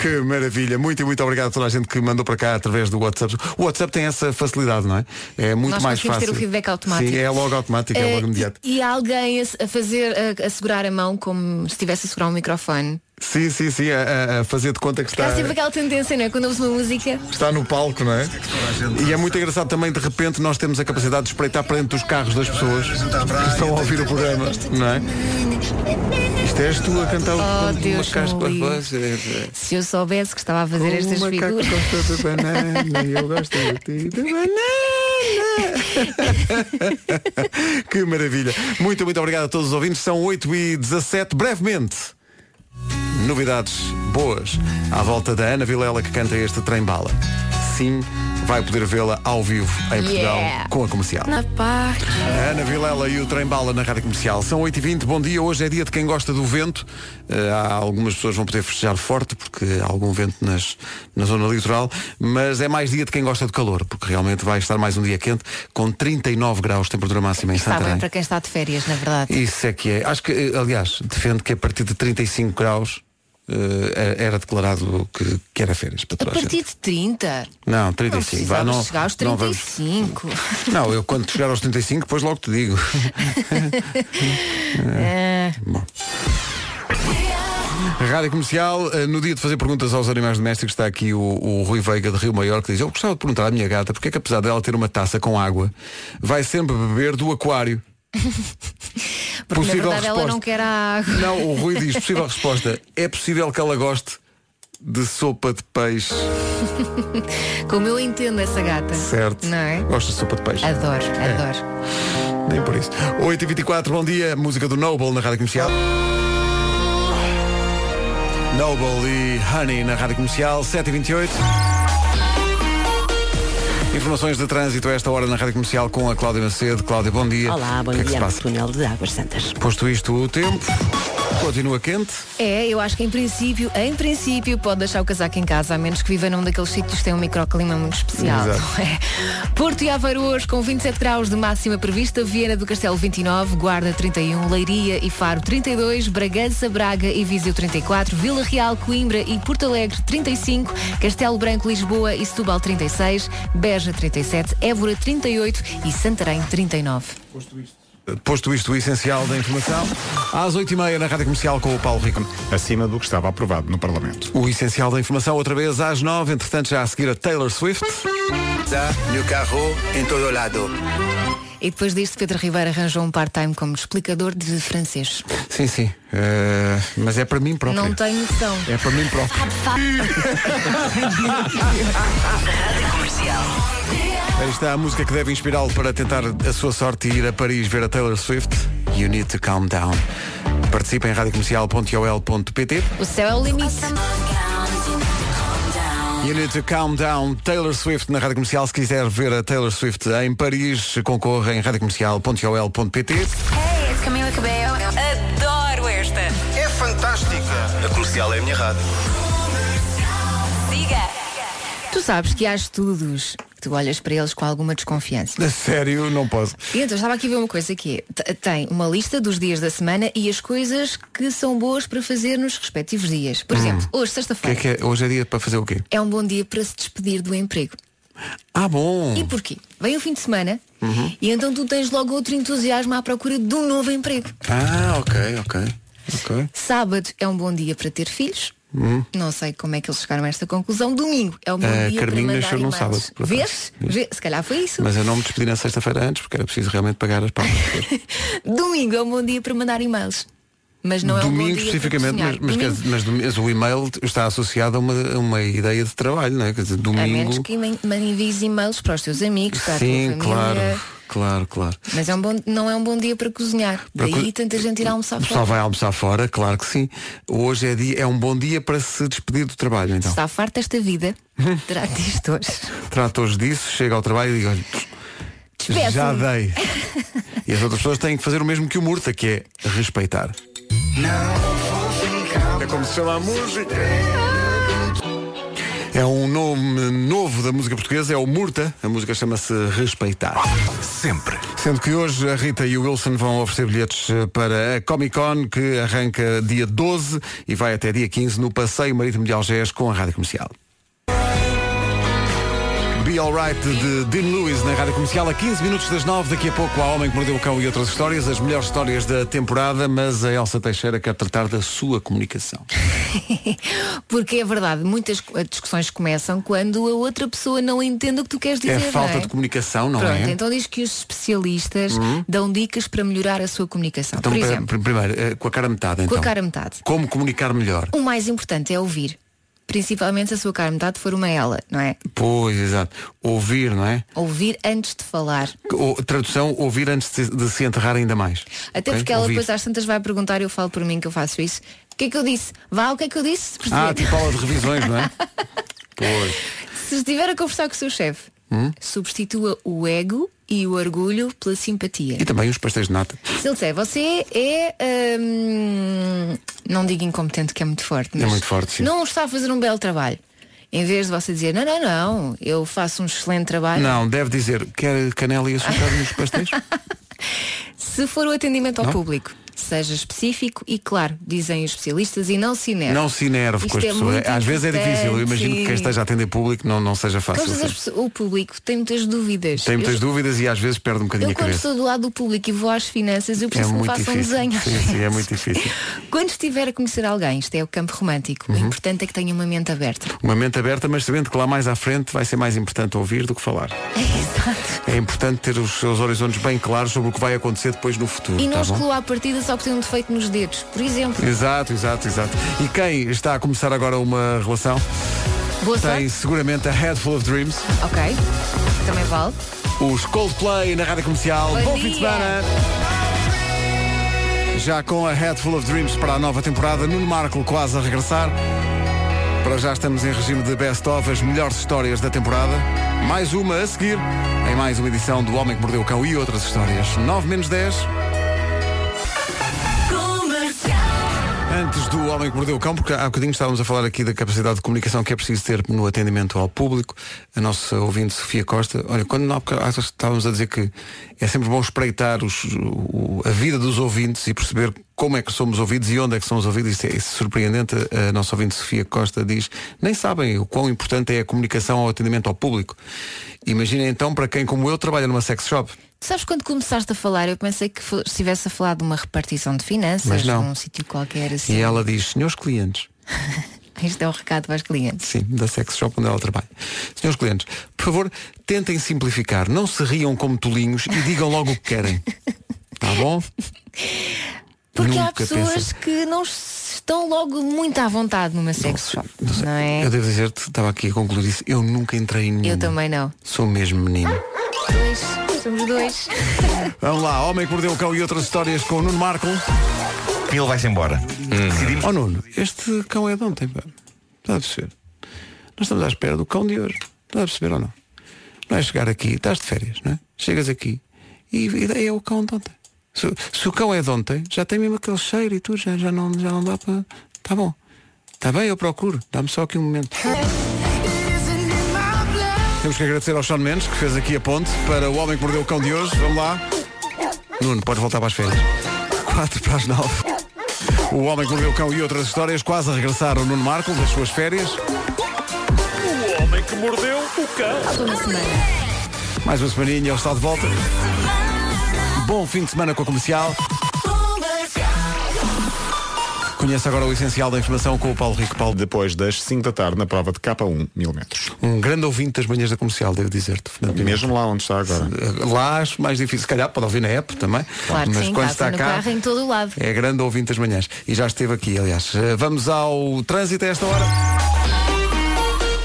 Que maravilha. Muito e muito obrigado a toda a gente que mandou para cá através do WhatsApp. O WhatsApp tem essa facilidade, não é? É muito Nós mais fácil. ter o feedback automático. Sim, é logo automático, é Eh, logo imediato. e, e alguém a, a fazer, a, a segurar a mão como se estivesse a segurar um microfone. Sim, sim, sim, a, a- fazer de conta que Porque há está, sempre aquela tendência, não é? Quando ouves uma música. está no palco, não é? E é muito engraçado também, de repente, nós temos a capacidade de espreitar para dentro dos carros das pessoas que estão a ouvir o programa, não é? Isto és tu a cantar o Oh, uma Deus, voz, é- Se eu soubesse que estava a fazer O estas figuras. gosta de banana eu gosto de ti de banana. que maravilha. Muito, muito obrigado a todos os ouvintes. São 8 e 17 brevemente. Novidades boas à volta da Ana Vilela que canta este trem bala. Sim, vai poder vê-la ao vivo em Portugal Yeah. com a comercial. Na paz. A Ana Vilela e o Trem Bala na Rádio Comercial. São 8h20, bom dia. Hoje é dia de quem gosta do vento. Há algumas pessoas vão poder festejar forte, porque há algum vento nas, na zona litoral, mas é mais dia de quem gosta de calor, porque realmente vai estar mais um dia quente, com 39 graus, temperatura máxima em Está bem Santarém. para quem está de férias, na verdade. Isso é que é. Acho que, eh, aliás, defendo que a partir de 35 graus era declarado que, que era férias para A toda a partir de 30. Não, Não 35. Vá, precisavas não, chegar aos não vamos- 35. Não, eu quando chegar aos 35, depois logo te digo. É. Bom. Rádio Comercial, eh, no dia de fazer perguntas aos animais domésticos está aqui o, o Rui Veiga de Rio Maior que diz, eu gostava de perguntar à minha gata porque é que apesar dela ter uma taça com água, vai sempre beber do aquário. Porque Possível na verdade ela resposta. não quer a água. Não, o Rui diz, possível resposta, é possível que ela goste de sopa de peixe. Como eu entendo essa gata. Certo. Não é? Gosta de sopa de peixe. Adoro, É. adoro. Nem por isso. 8h24, bom dia, música do Noble na Rádio Comercial. Noble e Honey na Rádio Comercial, 7h28. Informações de trânsito a esta hora na Rádio Comercial com a Cláudia Macedo. Cláudia, bom dia. Olá, bom que é que dia. Túnel de Águas Santas. Posto isto, o tempo. Continua quente. É, eu acho que em princípio, em princípio, pode deixar o casaco em casa, a menos que viva num daqueles sítios que tem um microclima muito especial. É? Porto e Aveiro hoje com 27 graus de máxima prevista, Viena do Castelo 29, Guarda 31, Leiria e Faro 32, Bragança, Braga e Viseu 34, Vila Real, Coimbra e Porto Alegre 35, Castelo Branco, Lisboa e Setúbal 36, Beja 37, Évora 38 e Santarém 39. Posto isto, o essencial da informação. Às 8h30 na Rádio Comercial com o Paulo Rico. Acima do que estava aprovado no Parlamento. O essencial da informação outra vez às 9 entretanto já a seguir a Taylor Swift. No carro, em todo lado. E depois disto, Pedro Ribeiro arranjou um part-time como explicador de francês. Sim, sim. Eh, mas é para mim próprio. Não tenho noção. É para mim próprio. Aí está a música que deve inspirá-lo para tentar a sua sorte e ir a Paris ver a Taylor Swift. You need to calm down. Participe em radiocomercial.ol.pt O céu é o limite. You need to calm down. Taylor Swift na Rádio Comercial. Se quiser ver a Taylor Swift em Paris, concorra em radiocomercial.ol.pt. Hey, it's Camila Cabello. Adoro esta. É fantástica. A comercial é a minha rádio. Tu sabes que há estudos que tu olhas para eles com alguma desconfiança. A sério, não posso. E então, estava aqui a ver uma coisa que é, tem uma lista dos dias da semana e as coisas que são boas para fazer nos respectivos dias. Por exemplo, hoje, Que é sexta-feira, que é? Hoje é dia para fazer o quê? é um bom dia para se despedir do emprego. Ah, bom. E porquê? Vem o fim de semana Uhum. e então tu tens logo outro entusiasmo à procura de um novo emprego. Ah, ok, ok. Ok. Sábado é um bom dia para ter filhos. Hum. Não sei como é que eles chegaram a esta conclusão. Domingo é um bom A dia Carminho para mandar nasceu num sábado. Vês? Vê- Se calhar foi isso. Mas eu não me despedi na sexta-feira antes porque era preciso realmente pagar as palmas. Domingo é um bom dia para mandar e-mails. Mas não é um bom Domingo dia especificamente, mas, mas, quer dizer, mas mas o e-mail está associado a uma, a uma ideia de trabalho, não é? Quer dizer, A menos domingo. que envies e-mails para os teus amigos, para a Sim, tua família. claro, claro, claro. Mas é um bom, não é um bom dia para cozinhar. Para Daí co- tanta gente ir almoçar fora. vai almoçar fora, claro que sim. Hoje é, dia, é um bom dia para se despedir do trabalho, então. Está farto desta vida. Terá disto hoje. Trata hoje disso, chega ao trabalho e diga, olha, já dei. e as outras pessoas têm que fazer o mesmo que o Murta, que é respeitar. É como se chama a música. É um nome novo da música portuguesa, é o Murta. A música chama-se Respeitar. Sempre. Sendo que hoje a Rita e o Wilson vão oferecer bilhetes eh, para a Comic Con, que arranca dia 12 e vai até dia 15 no Passeio Marítimo de Algés com a Rádio Comercial. Be Alright de Dean Lewis na Rádio Comercial a 15 minutos das 9. Daqui a pouco há Homem que Mordeu o Cão e outras histórias, as melhores histórias da temporada, mas a Elsa Teixeira quer tratar da sua comunicação. Porque é verdade, muitas discussões começam quando a outra pessoa não entende o que tu queres dizer. é falta é? de comunicação, não Pronto, é? então diz que os especialistas Uhum. dão dicas para melhorar a sua comunicação. Então, Por exemplo, pri- primeiro, eh, com a cara metade, com então. a cara metade. Como comunicar melhor? O mais importante é ouvir. Principalmente se a sua cara metade for uma ela, não é? Pois, exato. Ouvir, não é? Ouvir antes de falar. O- tradução, ouvir antes de, de se enterrar ainda mais. Até Ok? porque ela Ouvir. depois às tantas vai perguntar, eu falo por mim que eu faço isso. O que é que eu disse? Vá, o que é que eu disse? Ah, Perceber? tipo aula de revisões, não é? pois. Se estiver a conversar com o seu chefe, Hum? substitua o ego e o orgulho pela simpatia. E também os pastéis de nata. Se ele disser, você é, hum, não digo incompetente que é muito forte, É mas muito forte, sim. não está a fazer um belo trabalho. Em vez de você dizer, não, não, não, eu faço um excelente trabalho. Não, deve dizer, quer canela e açúcar nos pastéis? Se for o atendimento ao Não? público, seja específico e claro, dizem os especialistas, e não se inerve. Não se enerve Isto com as é pessoas. Às vezes é difícil. Eu imagino que quem esteja a atender público não, não seja fácil. Pessoas- o público tem muitas dúvidas. Tem muitas eu, dúvidas e às vezes perde um bocadinho Eu a quando cabeça. estou do lado do público e vou às finanças, eu É preciso que me façam um desenho. Sim, sim, é muito difícil. Quando estiver a conhecer alguém, isto é o campo romântico, Uhum. o importante é que tenha uma mente aberta. Uma mente aberta, mas sabendo que lá mais à frente vai ser mais importante ouvir do que falar. É importante ter os seus horizontes bem claros sobre o que vai acontecer depois no futuro. E tá não bom? exclua à partida só por ter um defeito nos dedos, por exemplo. Exato, exato, exato. E quem está a começar agora uma relação Boa tem sorte. seguramente a Head Full of Dreams. Ok, também vale. Os Coldplay na rádio comercial. Bom Bom fim de semana. Já com a Head Full of Dreams para a nova temporada, Nuno Marco quase a regressar. Para já estamos em regime de best-of, as melhores histórias da temporada. Mais uma a seguir, em mais uma edição do Homem que Mordeu o Cão e outras histórias. 9 menos 10. Antes do Homem que Mordeu o Cão, porque há bocadinho estávamos a falar aqui da capacidade de comunicação que é preciso ter no atendimento ao público. A nossa ouvinte Sofia Costa, olha, quando há estávamos a dizer que é sempre bom espreitar os- o- a vida dos ouvintes e perceber como é que somos ouvidos e onde é que somos ouvidos. Isso é, isso é surpreendente. A nossa ouvinte Sofia Costa diz, nem sabem o quão importante é a comunicação ao atendimento ao público. Imaginem então para quem, como eu, trabalha numa sex shop. Sabes quando começaste a falar, eu pensei que estivesse a falar de uma repartição de finanças, Mas não. num sítio qualquer assim. E ela diz, senhores clientes, Isto é um recado para os clientes. Sim, da sex shop onde ela trabalha. Senhores clientes, por favor, tentem simplificar. Não se riam como tolinhos e digam logo o que querem. Tá bom? Porque há Nunca pessoas pensei- que não estão logo muito à vontade numa sex shop. Não, é? Eu devo dizer-te, estava aqui a concluir isso, eu nunca entrei em nenhum. Eu também não. Sou mesmo menino. Dois, somos dois. Vamos lá, Homem que Mordeu o Cão e outras histórias com o Nuno Marco. Ele vai-se embora. Decidimos. Oh Nuno, este cão é de ontem, pá. Está a perceber? Nós estamos à espera do cão de hoje. Está a perceber ou não? Não é chegar aqui, estás de férias, não é? Chegas aqui e, e é o cão de ontem. Se, se o cão é de ontem, já tem mesmo aquele cheiro e tudo, já, já, não, já não dá para. Está bom. Está bem, eu procuro. Dá-me só aqui um momento. Temos que agradecer ao Sean Mendes que fez aqui a ponte para o Homem que Mordeu o Cão de hoje. Vamos lá. Nuno, podes voltar para as férias. 4 para as 9. O Homem que Mordeu o Cão e outras histórias quase a regressar ao Nuno Marco das suas férias. O homem que mordeu o cão. Na semana. Mais uma semaninha, ele está de volta. Bom fim de semana com a comercial. Conheça agora o essencial da informação com o Paulo Rico. Paulo, Depois das 5 da tarde na prova de K1 mil metros. um grande ouvinte das manhãs da comercial, devo dizer-te. Mesmo lá onde está agora. Lá acho mais difícil, se calhar pode ouvir na app também. Claro que mas sim, quando está no cá. carro em todo o lado. É grande ouvinte das manhãs. E já esteve aqui, aliás. Eh, Vamos ao trânsito a esta hora.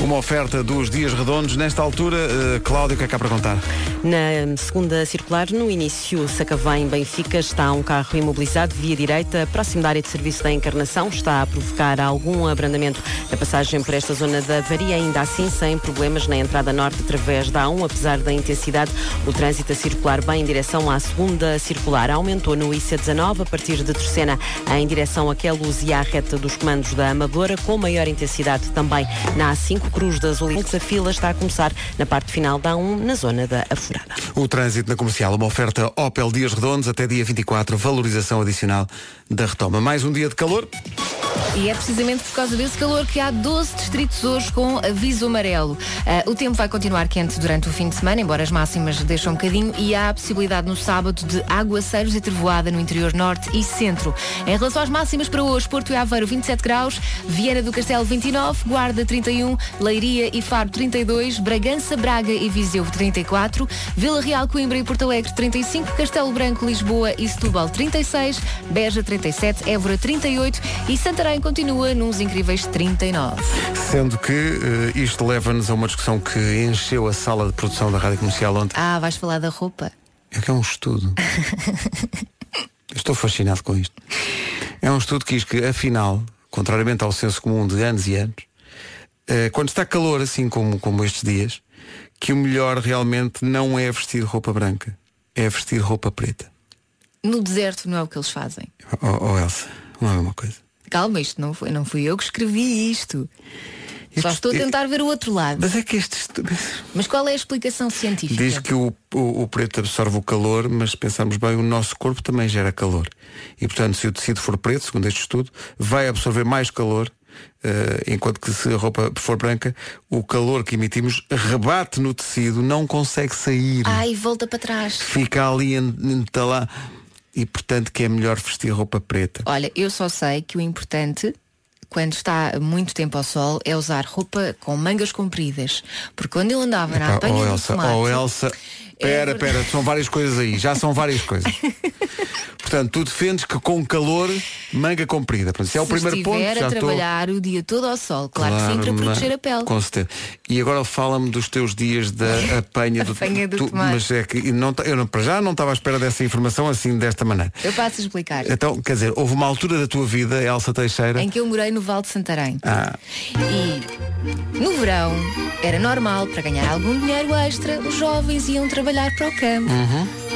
Uma oferta dos dias redondos. Nesta altura, eh, Cláudio, o que é há para contar? Na segunda circular, no início Sacavém Benfica, está um carro imobilizado via direita, próximo da área de serviço da Encarnação. Está a provocar algum abrandamento na passagem por esta zona da Varia, ainda assim sem problemas na entrada norte através da A1, apesar da intensidade. O trânsito a circular bem em direção à segunda circular aumentou no IC19 a partir de Terceira em direção a Queluz e à reta dos comandos da Amadora, com maior intensidade também na A5 Cruz das Oliveiras. A fila está a começar na parte final da A1, na zona da Afurada. O trânsito na comercial, uma oferta Opel Dias Redondos até dia 24, valorização adicional da retoma. Mais um dia de calor. E é precisamente por causa desse calor que há 12 distritos hoje com aviso amarelo. Ah, o tempo vai continuar quente durante o fim de semana, embora as máximas deixem um bocadinho, e há a possibilidade no sábado de aguaceiros e trevoada no interior norte e centro. Em relação às máximas para hoje, Porto e Aveiro 27 graus, Viana do Castelo 29, Guarda 31, Leiria e Faro 32, Bragança, Braga e Viseu 34, Vila Real, Coimbra e Porto Alegre 35, Castelo Branco, Lisboa e Setúbal 36, Beja 37, Évora 38 e Santarém continua nos incríveis 39. Sendo que eh, isto leva-nos a uma discussão que encheu a sala de produção da Rádio Comercial ontem. Ah, vais falar da roupa? É que é um estudo. Estou fascinado com isto. É um estudo que diz que, afinal, contrariamente ao senso comum de anos e anos, quando está calor, assim como, como estes dias, que o melhor realmente não é vestir roupa branca, é vestir roupa preta. No deserto não é o que eles fazem. Oh, oh Elsa, não é a mesma coisa. Calma, isto não foi, não fui eu que escrevi isto. Só estou a tentar ver o outro lado. Mas é que este estudo... Mas qual é a explicação científica? Diz que o, o, o preto absorve o calor, mas se pensarmos bem, o nosso corpo também gera calor. E portanto, se o tecido for preto, segundo este estudo, vai absorver mais calor, eh, enquanto que se a roupa for branca, o calor que emitimos rebate no tecido, não consegue sair. Ai, volta para trás. Fica ali en- entalado. E portanto que é melhor vestir roupa preta. Olha, eu só sei que o importante, quando está muito tempo ao sol, é usar roupa com mangas compridas. Porque quando eu andava na apanha oh do Elsa, tomate, oh Elsa, pera, pera, são várias coisas aí, já são várias coisas. Portanto, tu defendes que com calor, manga comprida. Portanto, se é o se primeiro ponto, estiver já a estou. trabalhar o dia todo ao sol, claro, que sim, para mas- proteger a pele. Com certeza. E agora fala-me dos teus dias da apanha do, Apanha do tu- tomate. Mas é que não, eu não, para já não estava à espera dessa informação assim, desta maneira. Eu passo a explicar. Então, quer dizer, houve uma altura da tua vida, Elsa Teixeira. Em que eu morei no Val de Santarém. Ah, E no verão era normal, para ganhar algum dinheiro extra, os jovens iam trabalhar para o campo.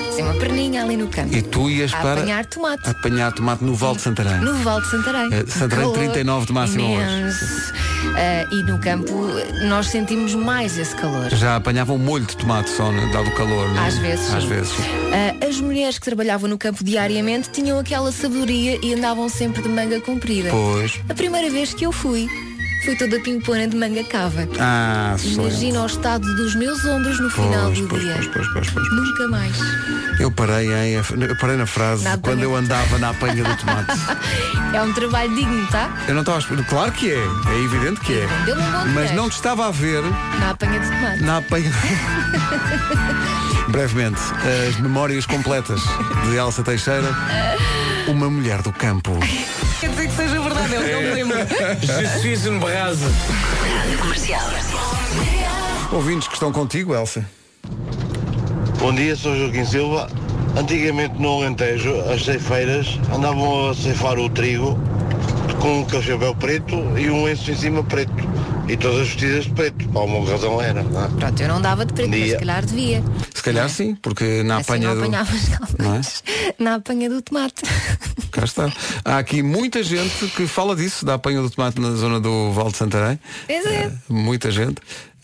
Assim, uma perninha ali no campo. E tu ias a para apanhar tomate. apanhar tomate no Val de Santarém. No Val de Santarém. Eh, Santarém, Calor 39 de máxima hoje. imenso. Ah, e no campo nós sentimos mais esse calor. Já apanhavam molho de tomate só, né, dado o calor, não é? Às vezes, Às sim. vezes. Ah, as mulheres que trabalhavam no campo diariamente tinham aquela sabedoria e andavam sempre de manga comprida. Pois. A primeira vez que eu fui, fui toda pimpona de manga cava. Ah. Imagina o estado dos meus ombros no final Pois, do pois, dia. pois, pois, pois, pois. Nunca mais. Eu parei, hein? Eu parei na frase Na quando eu andava na apanha do tomate. É um trabalho digno, tá? Eu não estava a. Claro que é, é evidente que é. Um bom Mas não te estava a ver Na apanha de tomate. na apanha. Brevemente, as memórias completas de Elsa Teixeira, uma mulher do campo. Quer dizer que seja verdade, é o que eu me lembro. Je suis une brase. Rádio Comercial. Ouvintes que estão contigo, Elsa. Bom dia, sou Joaquim Silva. Antigamente no Alentejo, as ceifeiras andavam a ceifar o trigo com um chapéu preto e um lenço em cima preto. E todas vestidas de preto. Por alguma razão era, não é? Pronto, eu não dava de preto, mas se calhar devia. Se calhar sim, porque na Assim apanha não do. apanhava as calças. Não é? Na apanha do tomate. Cá está. Há aqui muita gente que fala disso, da apanha do tomate na zona do Val de Santarém. Pois é. Muita gente.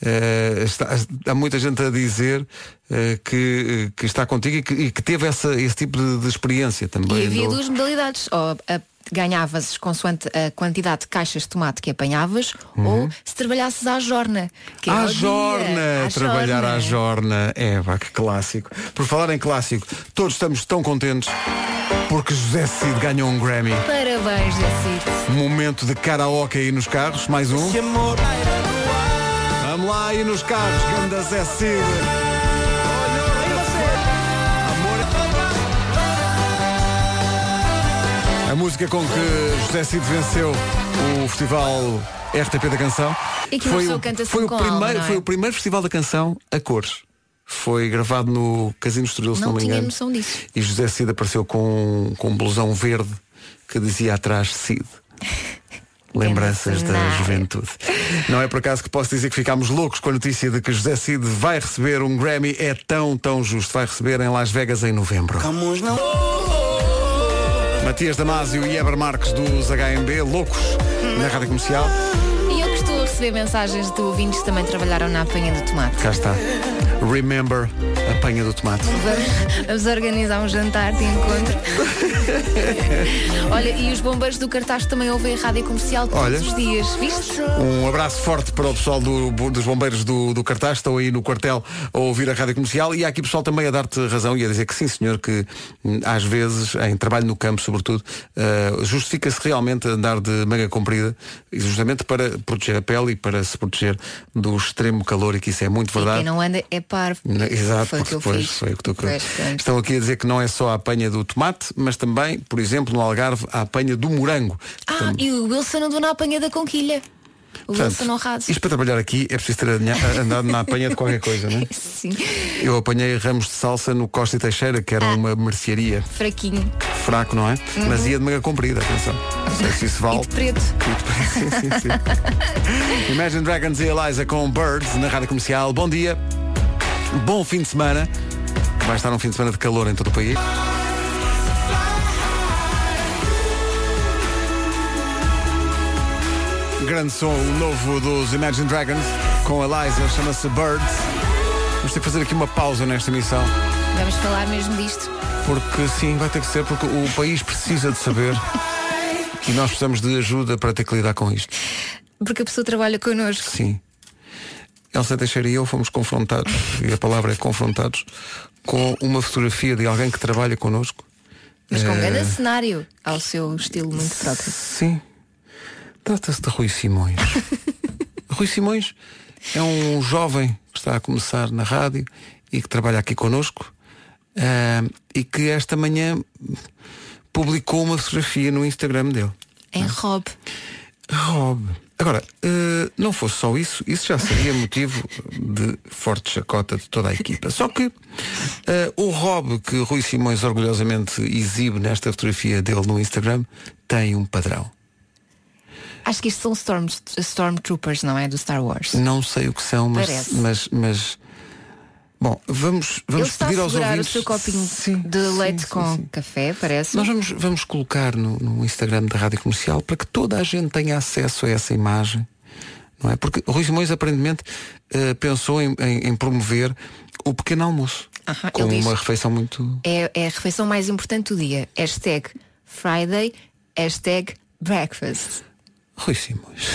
Eh, está- há muita gente a dizer eh, que, que está contigo e que, e que teve essa, esse tipo de, de experiência também. E havia do- duas modalidades. Ou a- ganhavas consoante a quantidade de caixas de tomate que apanhavas, ou se trabalhasses à jorna. Que era À dia. jorna, À trabalhar jorna. à jorna. É, pá, que clássico. Por falar em clássico, todos estamos tão contentes porque José Cid ganhou um Grammy. Parabéns, Jacito. Momento de karaoke aí nos carros, mais um. Vamos lá aí nos carros, ganda Zé Cid. A música com que José Cid venceu o festival RTP da Canção E que uma pessoa canta foi, o alma, primeiro, não é? foi o primeiro festival da canção a cores. Foi gravado no Casino Estoril, se não, Não me tinha engano. noção disso. E José Cid apareceu com, com um blusão verde que dizia atrás Cid. Lembranças da juventude. Não é por acaso que posso dizer que ficámos loucos com a notícia de que José Cid vai receber um Grammy. É tão, tão justo. Vai receber em Las Vegas em novembro. Matias Damasio e Eber Marques dos HMB, loucos na rádio comercial. E eu a receber mensagens de ouvintes que também trabalharam na apanha do tomate. Cá está. Remember a panha do tomate. Vamos, organizar um jantar de encontro. Olha, e os bombeiros do cartaz também ouvem a rádio comercial todos Olha. os dias, viste? Um abraço forte para o pessoal do- dos bombeiros do, do cartaz, estão aí no quartel a ouvir a rádio comercial e há aqui pessoal também a dar-te razão e a dizer que sim senhor, que hum, às vezes, em trabalho no campo sobretudo, eh, justifica-se realmente andar de manga comprida, e justamente para proteger a pele e para se proteger do extremo calor e que isso é muito E verdade. quem não anda é parvo. Não, Exato, Foi porque depois foi o que tu Pois, portanto. Estão aqui a dizer que não é só a apanha do tomate, mas também, por exemplo, no Algarve, a apanha do morango. Ah, e o Wilson andou na apanha da conquilha. O Portanto, Wilson honrado. Isto para trabalhar aqui é preciso ter andado na apanha de qualquer coisa, não é? Sim. Eu apanhei ramos de salsa no Costa e Teixeira, que era uma mercearia. Fraquinho. Fraco, não é? Uhum. Mas ia de manga comprida, atenção. Não sei se isso vale. E de preto. sim, sim, sim. Imagine Dragons e Eliza com Birds na rádio comercial. Bom dia. Bom fim de semana. Vai estar um fim de semana de calor em todo o país. Grande som, o novo dos Imagine Dragons com Eliza, chama-se Birds. Vamos ter que fazer aqui uma pausa nesta emissão. Vamos falar mesmo disto. Porque sim, vai ter que ser, porque o país precisa de saber e nós precisamos de ajuda para ter que lidar com isto. Porque a pessoa trabalha connosco. Sim. Elsa Teixeira e eu fomos confrontados, e a palavra é confrontados, com uma fotografia de alguém que trabalha connosco. Mas com um Eh, grande cenário ao seu estilo muito próprio. Sim. Trata-se de Rui Simões. Rui Simões é um jovem que está a começar na rádio e que trabalha aqui connosco ah, e que esta manhã publicou uma fotografia no Instagram dele. Em Rob. Rob. Agora, eh, não fosse só isso, isso já seria motivo de forte chacota de toda a equipa. Só que eh, o Rob que Rui Simões orgulhosamente exibe nesta fotografia dele no Instagram tem um padrão. Acho que isto são Storm, Stormtroopers, não é? Do Star Wars. Não sei o que são, mas, Parece. mas, mas Bom, vamos, Ele vamos está pedir aos ouvintes. o seu copinho de leite com café, parece. Nós vamos, vamos colocar no, no Instagram da Rádio Comercial para que toda a gente tenha acesso a essa imagem. Não é? Porque Rui Simões aparentemente eh, pensou em, em- em promover o pequeno almoço. Aham, com ele diz. uma refeição muito. É, é a refeição mais importante do dia. Hashtag Friday, hashtag breakfast. Rui Simões.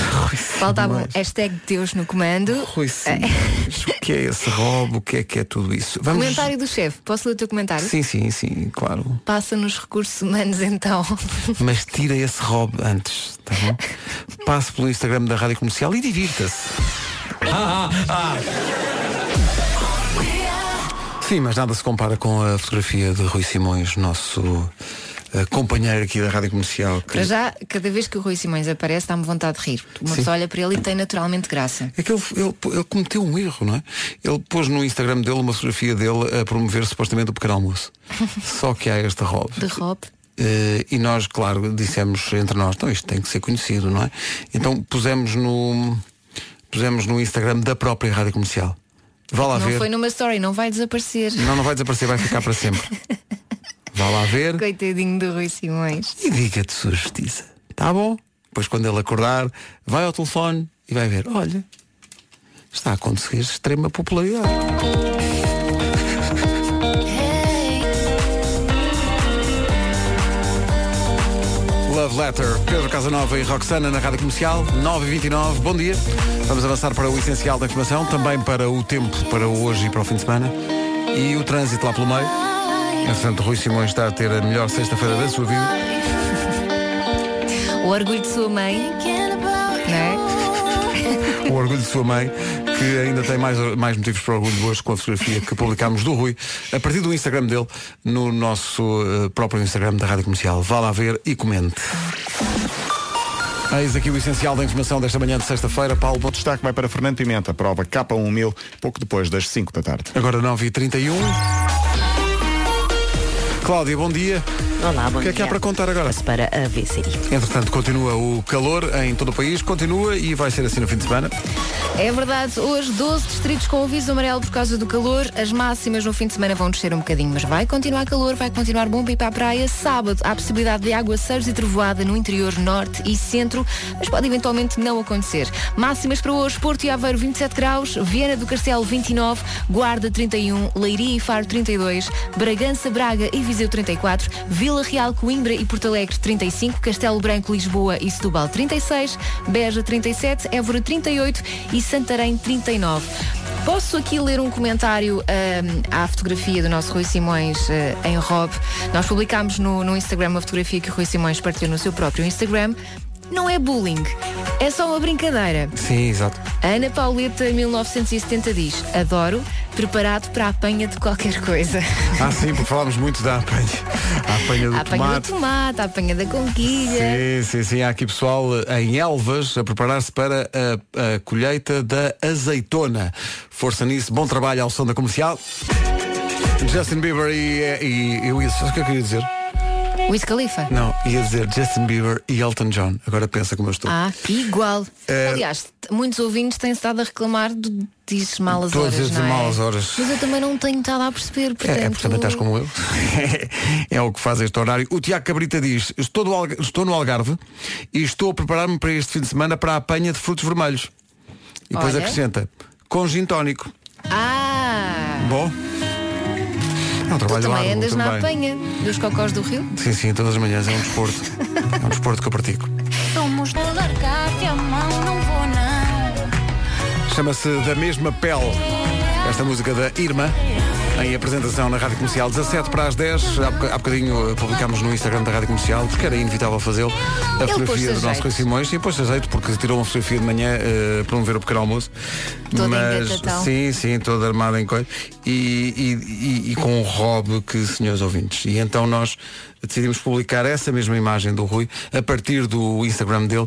Faltava um hashtag Deus no comando. Rui Simões. o que é esse roubo? O que é que é tudo isso? Vamos... Comentário do chefe. Posso ler o teu comentário? Sim, sim, sim, claro. Passa nos recursos humanos então. Mas tira esse rob antes, tá bom? Passe pelo Instagram da Rádio Comercial e divirta-se. Sim, mas nada se compara com a fotografia de Rui Simões, nosso companheiro aqui da Rádio Comercial. que- Para já, cada vez que o Rui Simões aparece, dá-me vontade de rir. Uma Sim. pessoa olha para ele e tem naturalmente graça. É que ele, ele- ele cometeu um erro, não é? Ele pôs no Instagram dele uma fotografia dele a promover supostamente o pequeno almoço. Só que há este rob. De Rob. Eh, e nós, claro, dissemos entre nós, então isto tem que ser conhecido, não é? Então pusemos no pusemos no Instagram da própria Rádio Comercial. Vá lá não ver. foi numa story, não vai desaparecer. Não, não vai desaparecer, vai ficar para sempre. Vá lá ver Coitadinho do Rui Simões. e diga-te sua justiça. Tá bom? Depois quando ele acordar, vai ao telefone e vai ver, olha, está a acontecer extrema popularidade. Love Letter, Pedro Casanova e Roxana na Rádio Comercial, 9h29, bom dia. Vamos avançar para o essencial da informação, também para o tempo, para hoje e para o fim de semana. E o trânsito lá pelo meio. Entretanto, Rui Simões está a ter a melhor sexta-feira da sua vida. O orgulho de sua mãe. Não é? O orgulho de sua mãe, que ainda tem mais, mais motivos para orgulho hoje com a fotografia que publicámos do Rui, a partir do Instagram dele, no nosso eh, próprio Instagram da Rádio Comercial. Vá lá ver e comente. Eis aqui o essencial da informação desta manhã de sexta-feira. Paulo, bom Destaque vai para Fernando Pimenta, prova K1000, pouco depois das 5 da tarde. Agora 9h31. Cláudia, bom dia. Olá, bom O que é que há dia. para contar agora? Passo para a VCI. Entretanto, continua o calor em todo o país, continua e vai ser assim no fim de semana. É verdade, hoje 12 distritos com aviso amarelo por causa do calor. As máximas no fim de semana vão descer um bocadinho, mas vai continuar calor, vai continuar bom para ir para a praia. Sábado há possibilidade de aguaceiros e trovoada no interior norte e centro, mas pode eventualmente não acontecer. Máximas para hoje, Porto e Aveiro 27 graus, Viana do Castelo 29, Guarda 31, Leiria e Faro 32, Bragança, Braga e Viseu 34, Vila Real, Coimbra e Porto Alegre 35, Castelo Branco, Lisboa e Setúbal 36, Beja 37, Évora 38 e Santarém 39. Posso aqui ler um comentário ahm, à fotografia do nosso Rui Simões ah, em Rob. Nós publicámos no, no Instagram uma fotografia que o Rui Simões partilhou no seu próprio Instagram. Não é bullying, é só uma brincadeira. Sim, exato. Ana Pauleta, 1970, diz Adoro, preparado para a apanha de qualquer coisa. Ah, sim, porque falámos muito da apanha. A apanha do a apanha tomate. do tomate, a apanha da conquilha. Sim, sim, sim. Há aqui pessoal em Elvas a preparar-se para a, a colheita da azeitona. Força nisso, bom trabalho ao som da comercial. Justin Bieber e, e eu ia, sabe o que eu queria dizer? Wiz Khalifa. Não, ia dizer Justin Bieber e Elton John. Agora pensa como eu estou. Ah, igual. É- Aliás, muitos ouvintes têm estado a reclamar de dizes malas Todos horas. esses não é? malas horas. Mas eu também não tenho estado a perceber. Portanto... É, é, porque também estás como eu. é o que faz este horário. O Tiago Cabrita diz, estou, do Alga- estou no Algarve e estou a preparar-me para este fim de semana para a apanha de frutos vermelhos. E depois Olha. acrescenta, com gin tónico. Ah! Bom. É um Tu trabalho também árduo andas na apanha dos cocós do rio? Sim, sim, todas as manhãs é um desporto. é um desporto que eu pratico. Somos de largar-te a mão, não vou não. Chama-se Da Mesma Pele. Esta música da Irma, em apresentação na Rádio Comercial, 17 para as 10. Há, boca- há bocadinho eh, publicámos no Instagram da Rádio Comercial, porque era inevitável fazê-lo, a Ele fotografia a do nosso. Rui Simões. Sim, pôs-se a jeito, porque tirou uma fotografia de manhã eh, para promover o pequeno almoço. Todo Mas, engatatão. sim, sim, todo armado em coisa. E, e, e- e com um robe que, senhores ouvintes. E então nós decidimos publicar essa mesma imagem do Rui a partir do Instagram dele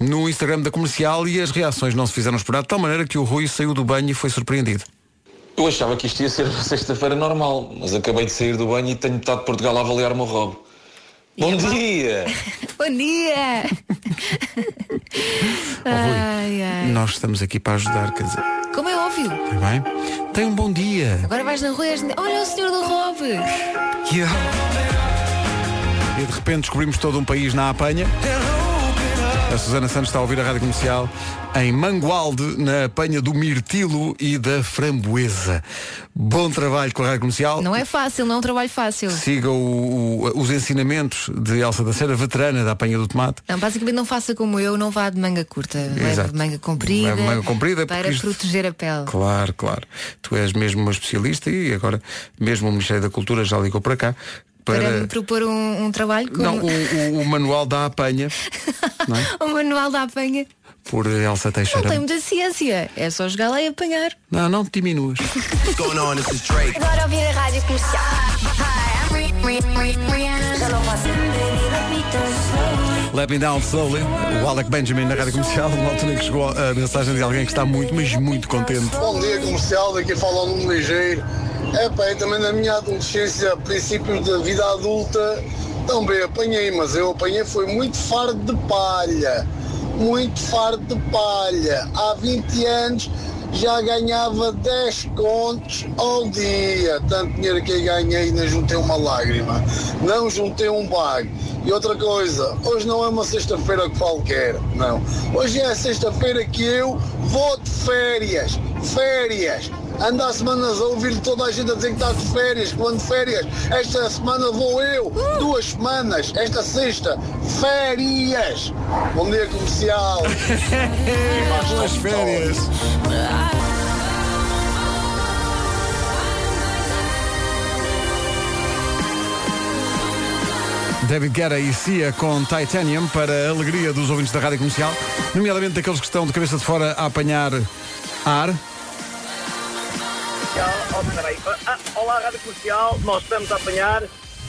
no Instagram da comercial e as reações não se fizeram esperar de tal maneira que o Rui saiu do banho e foi surpreendido. Eu achava que isto ia ser uma sexta-feira normal, mas acabei de sair do banho e tenho metade de Portugal a avaliar o meu robo. Bom dia! Bom dia! ai, ai. Nós estamos aqui para ajudar, quer dizer, Como é óbvio. está bem? Tem um bom dia. Agora vais na rua e olha o senhor do Rob. E de repente descobrimos todo um país na apanha. A Susana Santos está a ouvir a rádio comercial em Mangualde, na apanha do mirtilo e da framboesa. Bom trabalho com a rádio comercial. Não é fácil, não é um trabalho fácil. Siga o- o- os ensinamentos de Elsa da Cera, veterana da apanha do tomate. Não, basicamente não faça como eu, não vá de manga curta. Leve manga comprida. Leve manga comprida, para isto- proteger a pele. Claro, claro. Tu és mesmo uma especialista e agora mesmo o Ministério da Cultura já ligou para cá. Para, Para, me propor um, um trabalho com não, o, o- o manual da apanha não é? o manual da apanha. por Elsa Não Teixeira. tem muita ciência. É só jogar lá e apanhar. Não, não te diminuas. Adoro ouvir a rádio comercial. Já não faço Let Me Down Slowly, o Alec Benjamin na rádio comercial, numa altura que chegou a mensagem de alguém que está muito, mas muito contente. Bom dia comercial, daqui fala um ligeiro. É pá, eu também na minha adolescência, princípios da vida adulta, também apanhei, mas eu apanhei foi muito fardo de palha. Muito fardo de palha. Há 20 anos já ganhava 10 contos ao dia. Tanto dinheiro que eu ganhei, não juntei uma lágrima. Não juntei um bag. E outra coisa, hoje não é uma sexta-feira qualquer, não. Hoje é a sexta-feira que eu vou de férias. Férias. Ando há semanas a ouvir toda a gente a dizer que está de férias, que de férias. Esta semana vou eu, duas semanas, esta sexta, férias. Bom dia comercial. Boas férias. David Guerra e Cia com Titanium para a alegria dos ouvintes da rádio comercial, nomeadamente daqueles que estão de cabeça de fora a apanhar ar. Peraí. Ah, olá, Rádio Comercial. Nós estamos a apanhar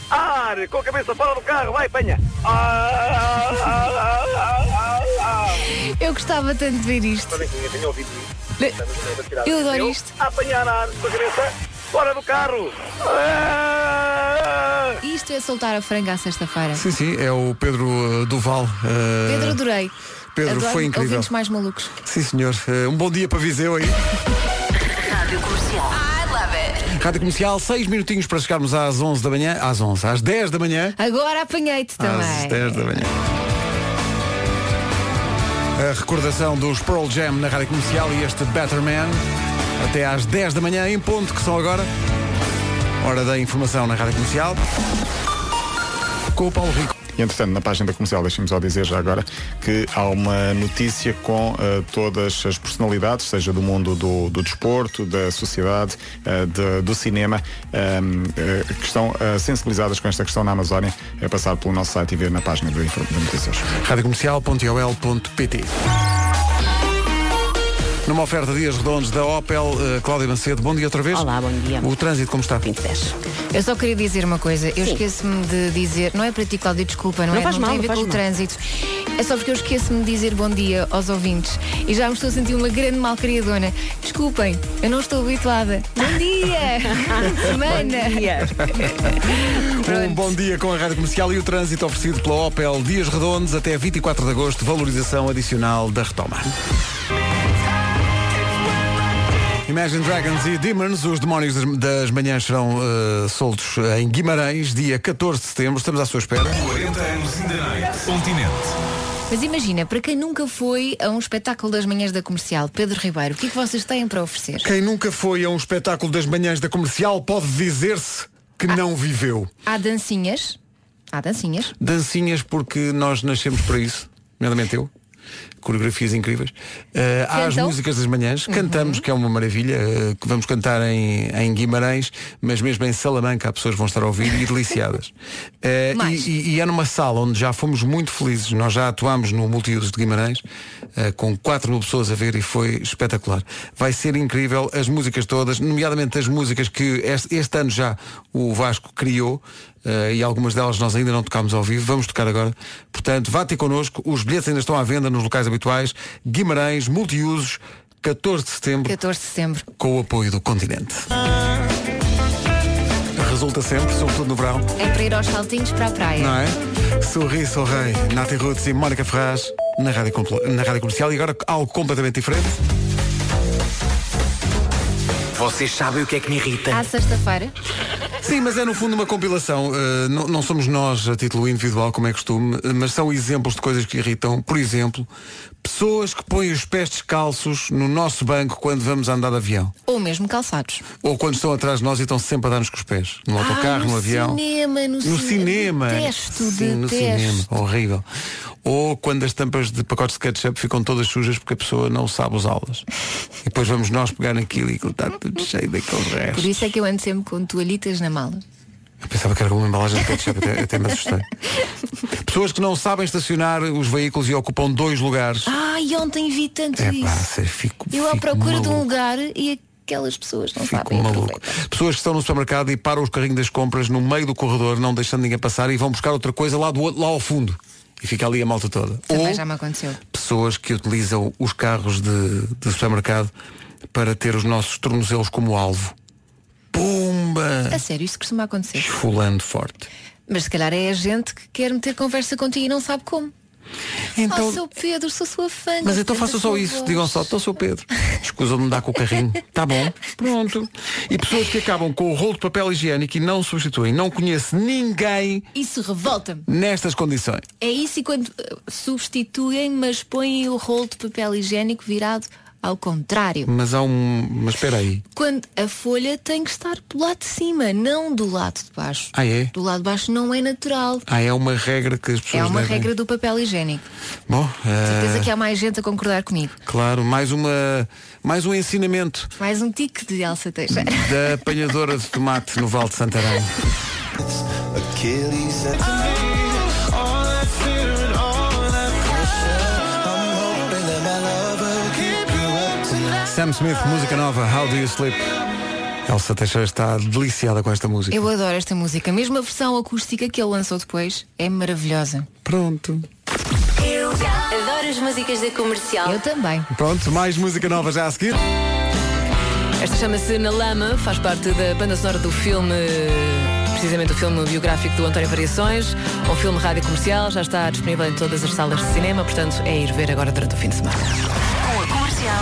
ar com a cabeça fora do carro. Vai, apanha. Ah, ah, ah, ah, ah, ah. Eu gostava tanto de ver isto. Eu tenho ouvido isto. Eu adoro Eu isto. A apanhar ar com a cabeça fora do carro. Ah! Isto é soltar a franga à sexta-feira. Sim, sim, é o Pedro uh, Duval. uh, Pedro, adorei. Pedro, Adoro foi incrível. ouvintes mais malucos. Sim, senhor. Uh, Um bom dia para Viseu aí. Rádio Comercial, 6 minutinhos para chegarmos às 11 da manhã. Às 11, às 10 da manhã. Agora apanhei-te Às também. 10 da manhã. A recordação dos Pearl Jam na rádio comercial e este Better Man até às 10 da manhã em ponto, que são agora. Hora da informação na rádio comercial. Com o Paulo Rico. Entretanto, na página da comercial, deixem-me só dizer já agora que há uma notícia com eh, todas as personalidades, seja do mundo do, do desporto, da sociedade, eh, de- do cinema, ehm, eh, que estão sensibilizadas com esta questão na Amazónia. É passar pelo nosso site e ver na página do de Notícias. Numa oferta Dias Redondos da Opel, eh, Cláudia Macedo, bom dia outra vez. Olá, bom dia. O trânsito como está? 2010. Eu só queria dizer uma coisa. Eu esqueço-me de dizer, não é para ti, Cláudio, desculpa, não, Não é? faz não mal, tem a ver com o mal. trânsito. É só porque eu esqueço-me de dizer bom dia aos ouvintes e já me estou a sentir uma grande malcriadona. Desculpem, eu não estou habituada. Bom dia! Fim de Semana! Bom dia. Um bom dia com a Rádio Comercial e o trânsito oferecido pela Opel Dias Redondos até 24 de agosto, valorização adicional da retoma. Imagine Dragons e Demons, os demónios das, das manhãs serão eh, soltos em Guimarães, dia 14 de setembro. Estamos à sua espera. 40 anos in the night. Continente. Mas imagina, para quem nunca foi a um espetáculo das manhãs da comercial, Pedro Ribeiro, o que é que vocês têm para oferecer? Quem nunca foi a um espetáculo das manhãs da comercial pode dizer-se que não viveu. Há dancinhas. Há dancinhas. Dancinhas porque nós nascemos para isso, nomeadamente eu. Coreografias incríveis. Eh, há as músicas das manhãs, cantamos, que é uma maravilha, eh, que vamos cantar em, em Guimarães, mas mesmo em Salamanca há pessoas que vão estar a ouvir e deliciadas. Mais. e, e- e é numa sala onde já fomos muito felizes. Nós já atuámos no Multiusos de Guimarães, com 4 mil pessoas a ver e foi espetacular. Vai ser incrível as músicas todas, nomeadamente as músicas que este, este ano já o Vasco criou. Eh, e algumas delas nós ainda não tocámos ao vivo, vamos tocar agora. Portanto, vá ter connosco, os bilhetes ainda estão à venda nos locais habituais. Guimarães, multiusos, 14 de setembro, 14 de setembro. com o apoio do continente. Resulta sempre, sobretudo no verão. É para ir aos saltinhos para a praia. Não é? Sorri, sorrei, Nati Roots e Mónica Ferraz na rádio, na rádio comercial e agora algo completamente diferente. Vocês sabem o que é que me irrita? À sexta-feira. Sim, mas é no fundo uma compilação. Uh, não, não somos nós a título individual, como é costume, uh, mas são exemplos de coisas que irritam. Por exemplo, pessoas que põem os pés descalços no nosso banco quando vamos andar de avião. Ou mesmo calçados. Ou quando estão atrás de nós e estão sempre a dar-nos com os pés. No autocarro, Ai, no avião. Cinema, no, No cinema. Detesto, Sim, no cinema. Horrível. Ou quando as tampas de pacotes de ketchup ficam todas sujas porque a pessoa não sabe usá-las. E depois vamos nós pegar naquilo e aquilo está tudo cheio daqueles Por restos. isso é que eu ando sempre com toalhitas na mala. Eu pensava que era uma embalagem de ketchup, até, até me assustei. Pessoas que não sabem estacionar os veículos e ocupam dois lugares. Ai, ontem vi tanto É pá, isso. sério, fico, Eu à fico procura de um maluco. lugar e aquelas pessoas não Fico sabem maluco. aproveitar. Pessoas que estão no supermercado e param os carrinhos das compras no meio do corredor, não deixando ninguém passar e vão buscar outra coisa lá, do, outro- lá ao fundo. E fica ali a malta toda. Também Ou já me aconteceu. pessoas que utilizam os carros de, de supermercado para ter os nossos tornozelos como alvo. Pumba! A sério, isso costuma acontecer. Fulando forte. Mas se calhar é a gente que quer meter conversa contigo e não sabe como. Então- Oh, seu Pedro, sou sua fã. Mas então faça só isso. voz. Digam só, estou sou Pedro. Escusa de me dar com o carrinho. Tá bom. Pronto. E pessoas que acabam com o rolo de papel higiênico e não substituem. Não conheço ninguém Isso revolta-me. nestas condições. É isso e quando uh, substituem, mas põem o rolo de papel higiênico virado ao contrário. Mas há um. Mas espera aí. Quando a folha tem que estar do lado de cima, não do lado de baixo. Ah, é? Do lado de baixo não é natural. Ah, é uma regra que as pessoas É uma devem- regra do papel higiênico. Bom, Certeza eh, que há mais gente a concordar comigo. claro, mais uma mais um ensinamento Mais um tique de Elsa Teixeira. da apanhadora de tomate no Val de Santarém. Sam Smith, música nova, How Do You Sleep? Elsa Teixeira está deliciada com esta música. Eu adoro esta música. Mesmo a versão acústica que ele lançou depois é maravilhosa. Pronto. Adoro as músicas da comercial. Eu também. Pronto, mais música nova já a seguir. Esta chama-se Na Lama, faz parte da banda sonora do filme, precisamente o filme biográfico do António Variações, um filme rádio comercial, já está disponível em todas as salas de cinema, portanto é ir ver agora durante o fim de semana.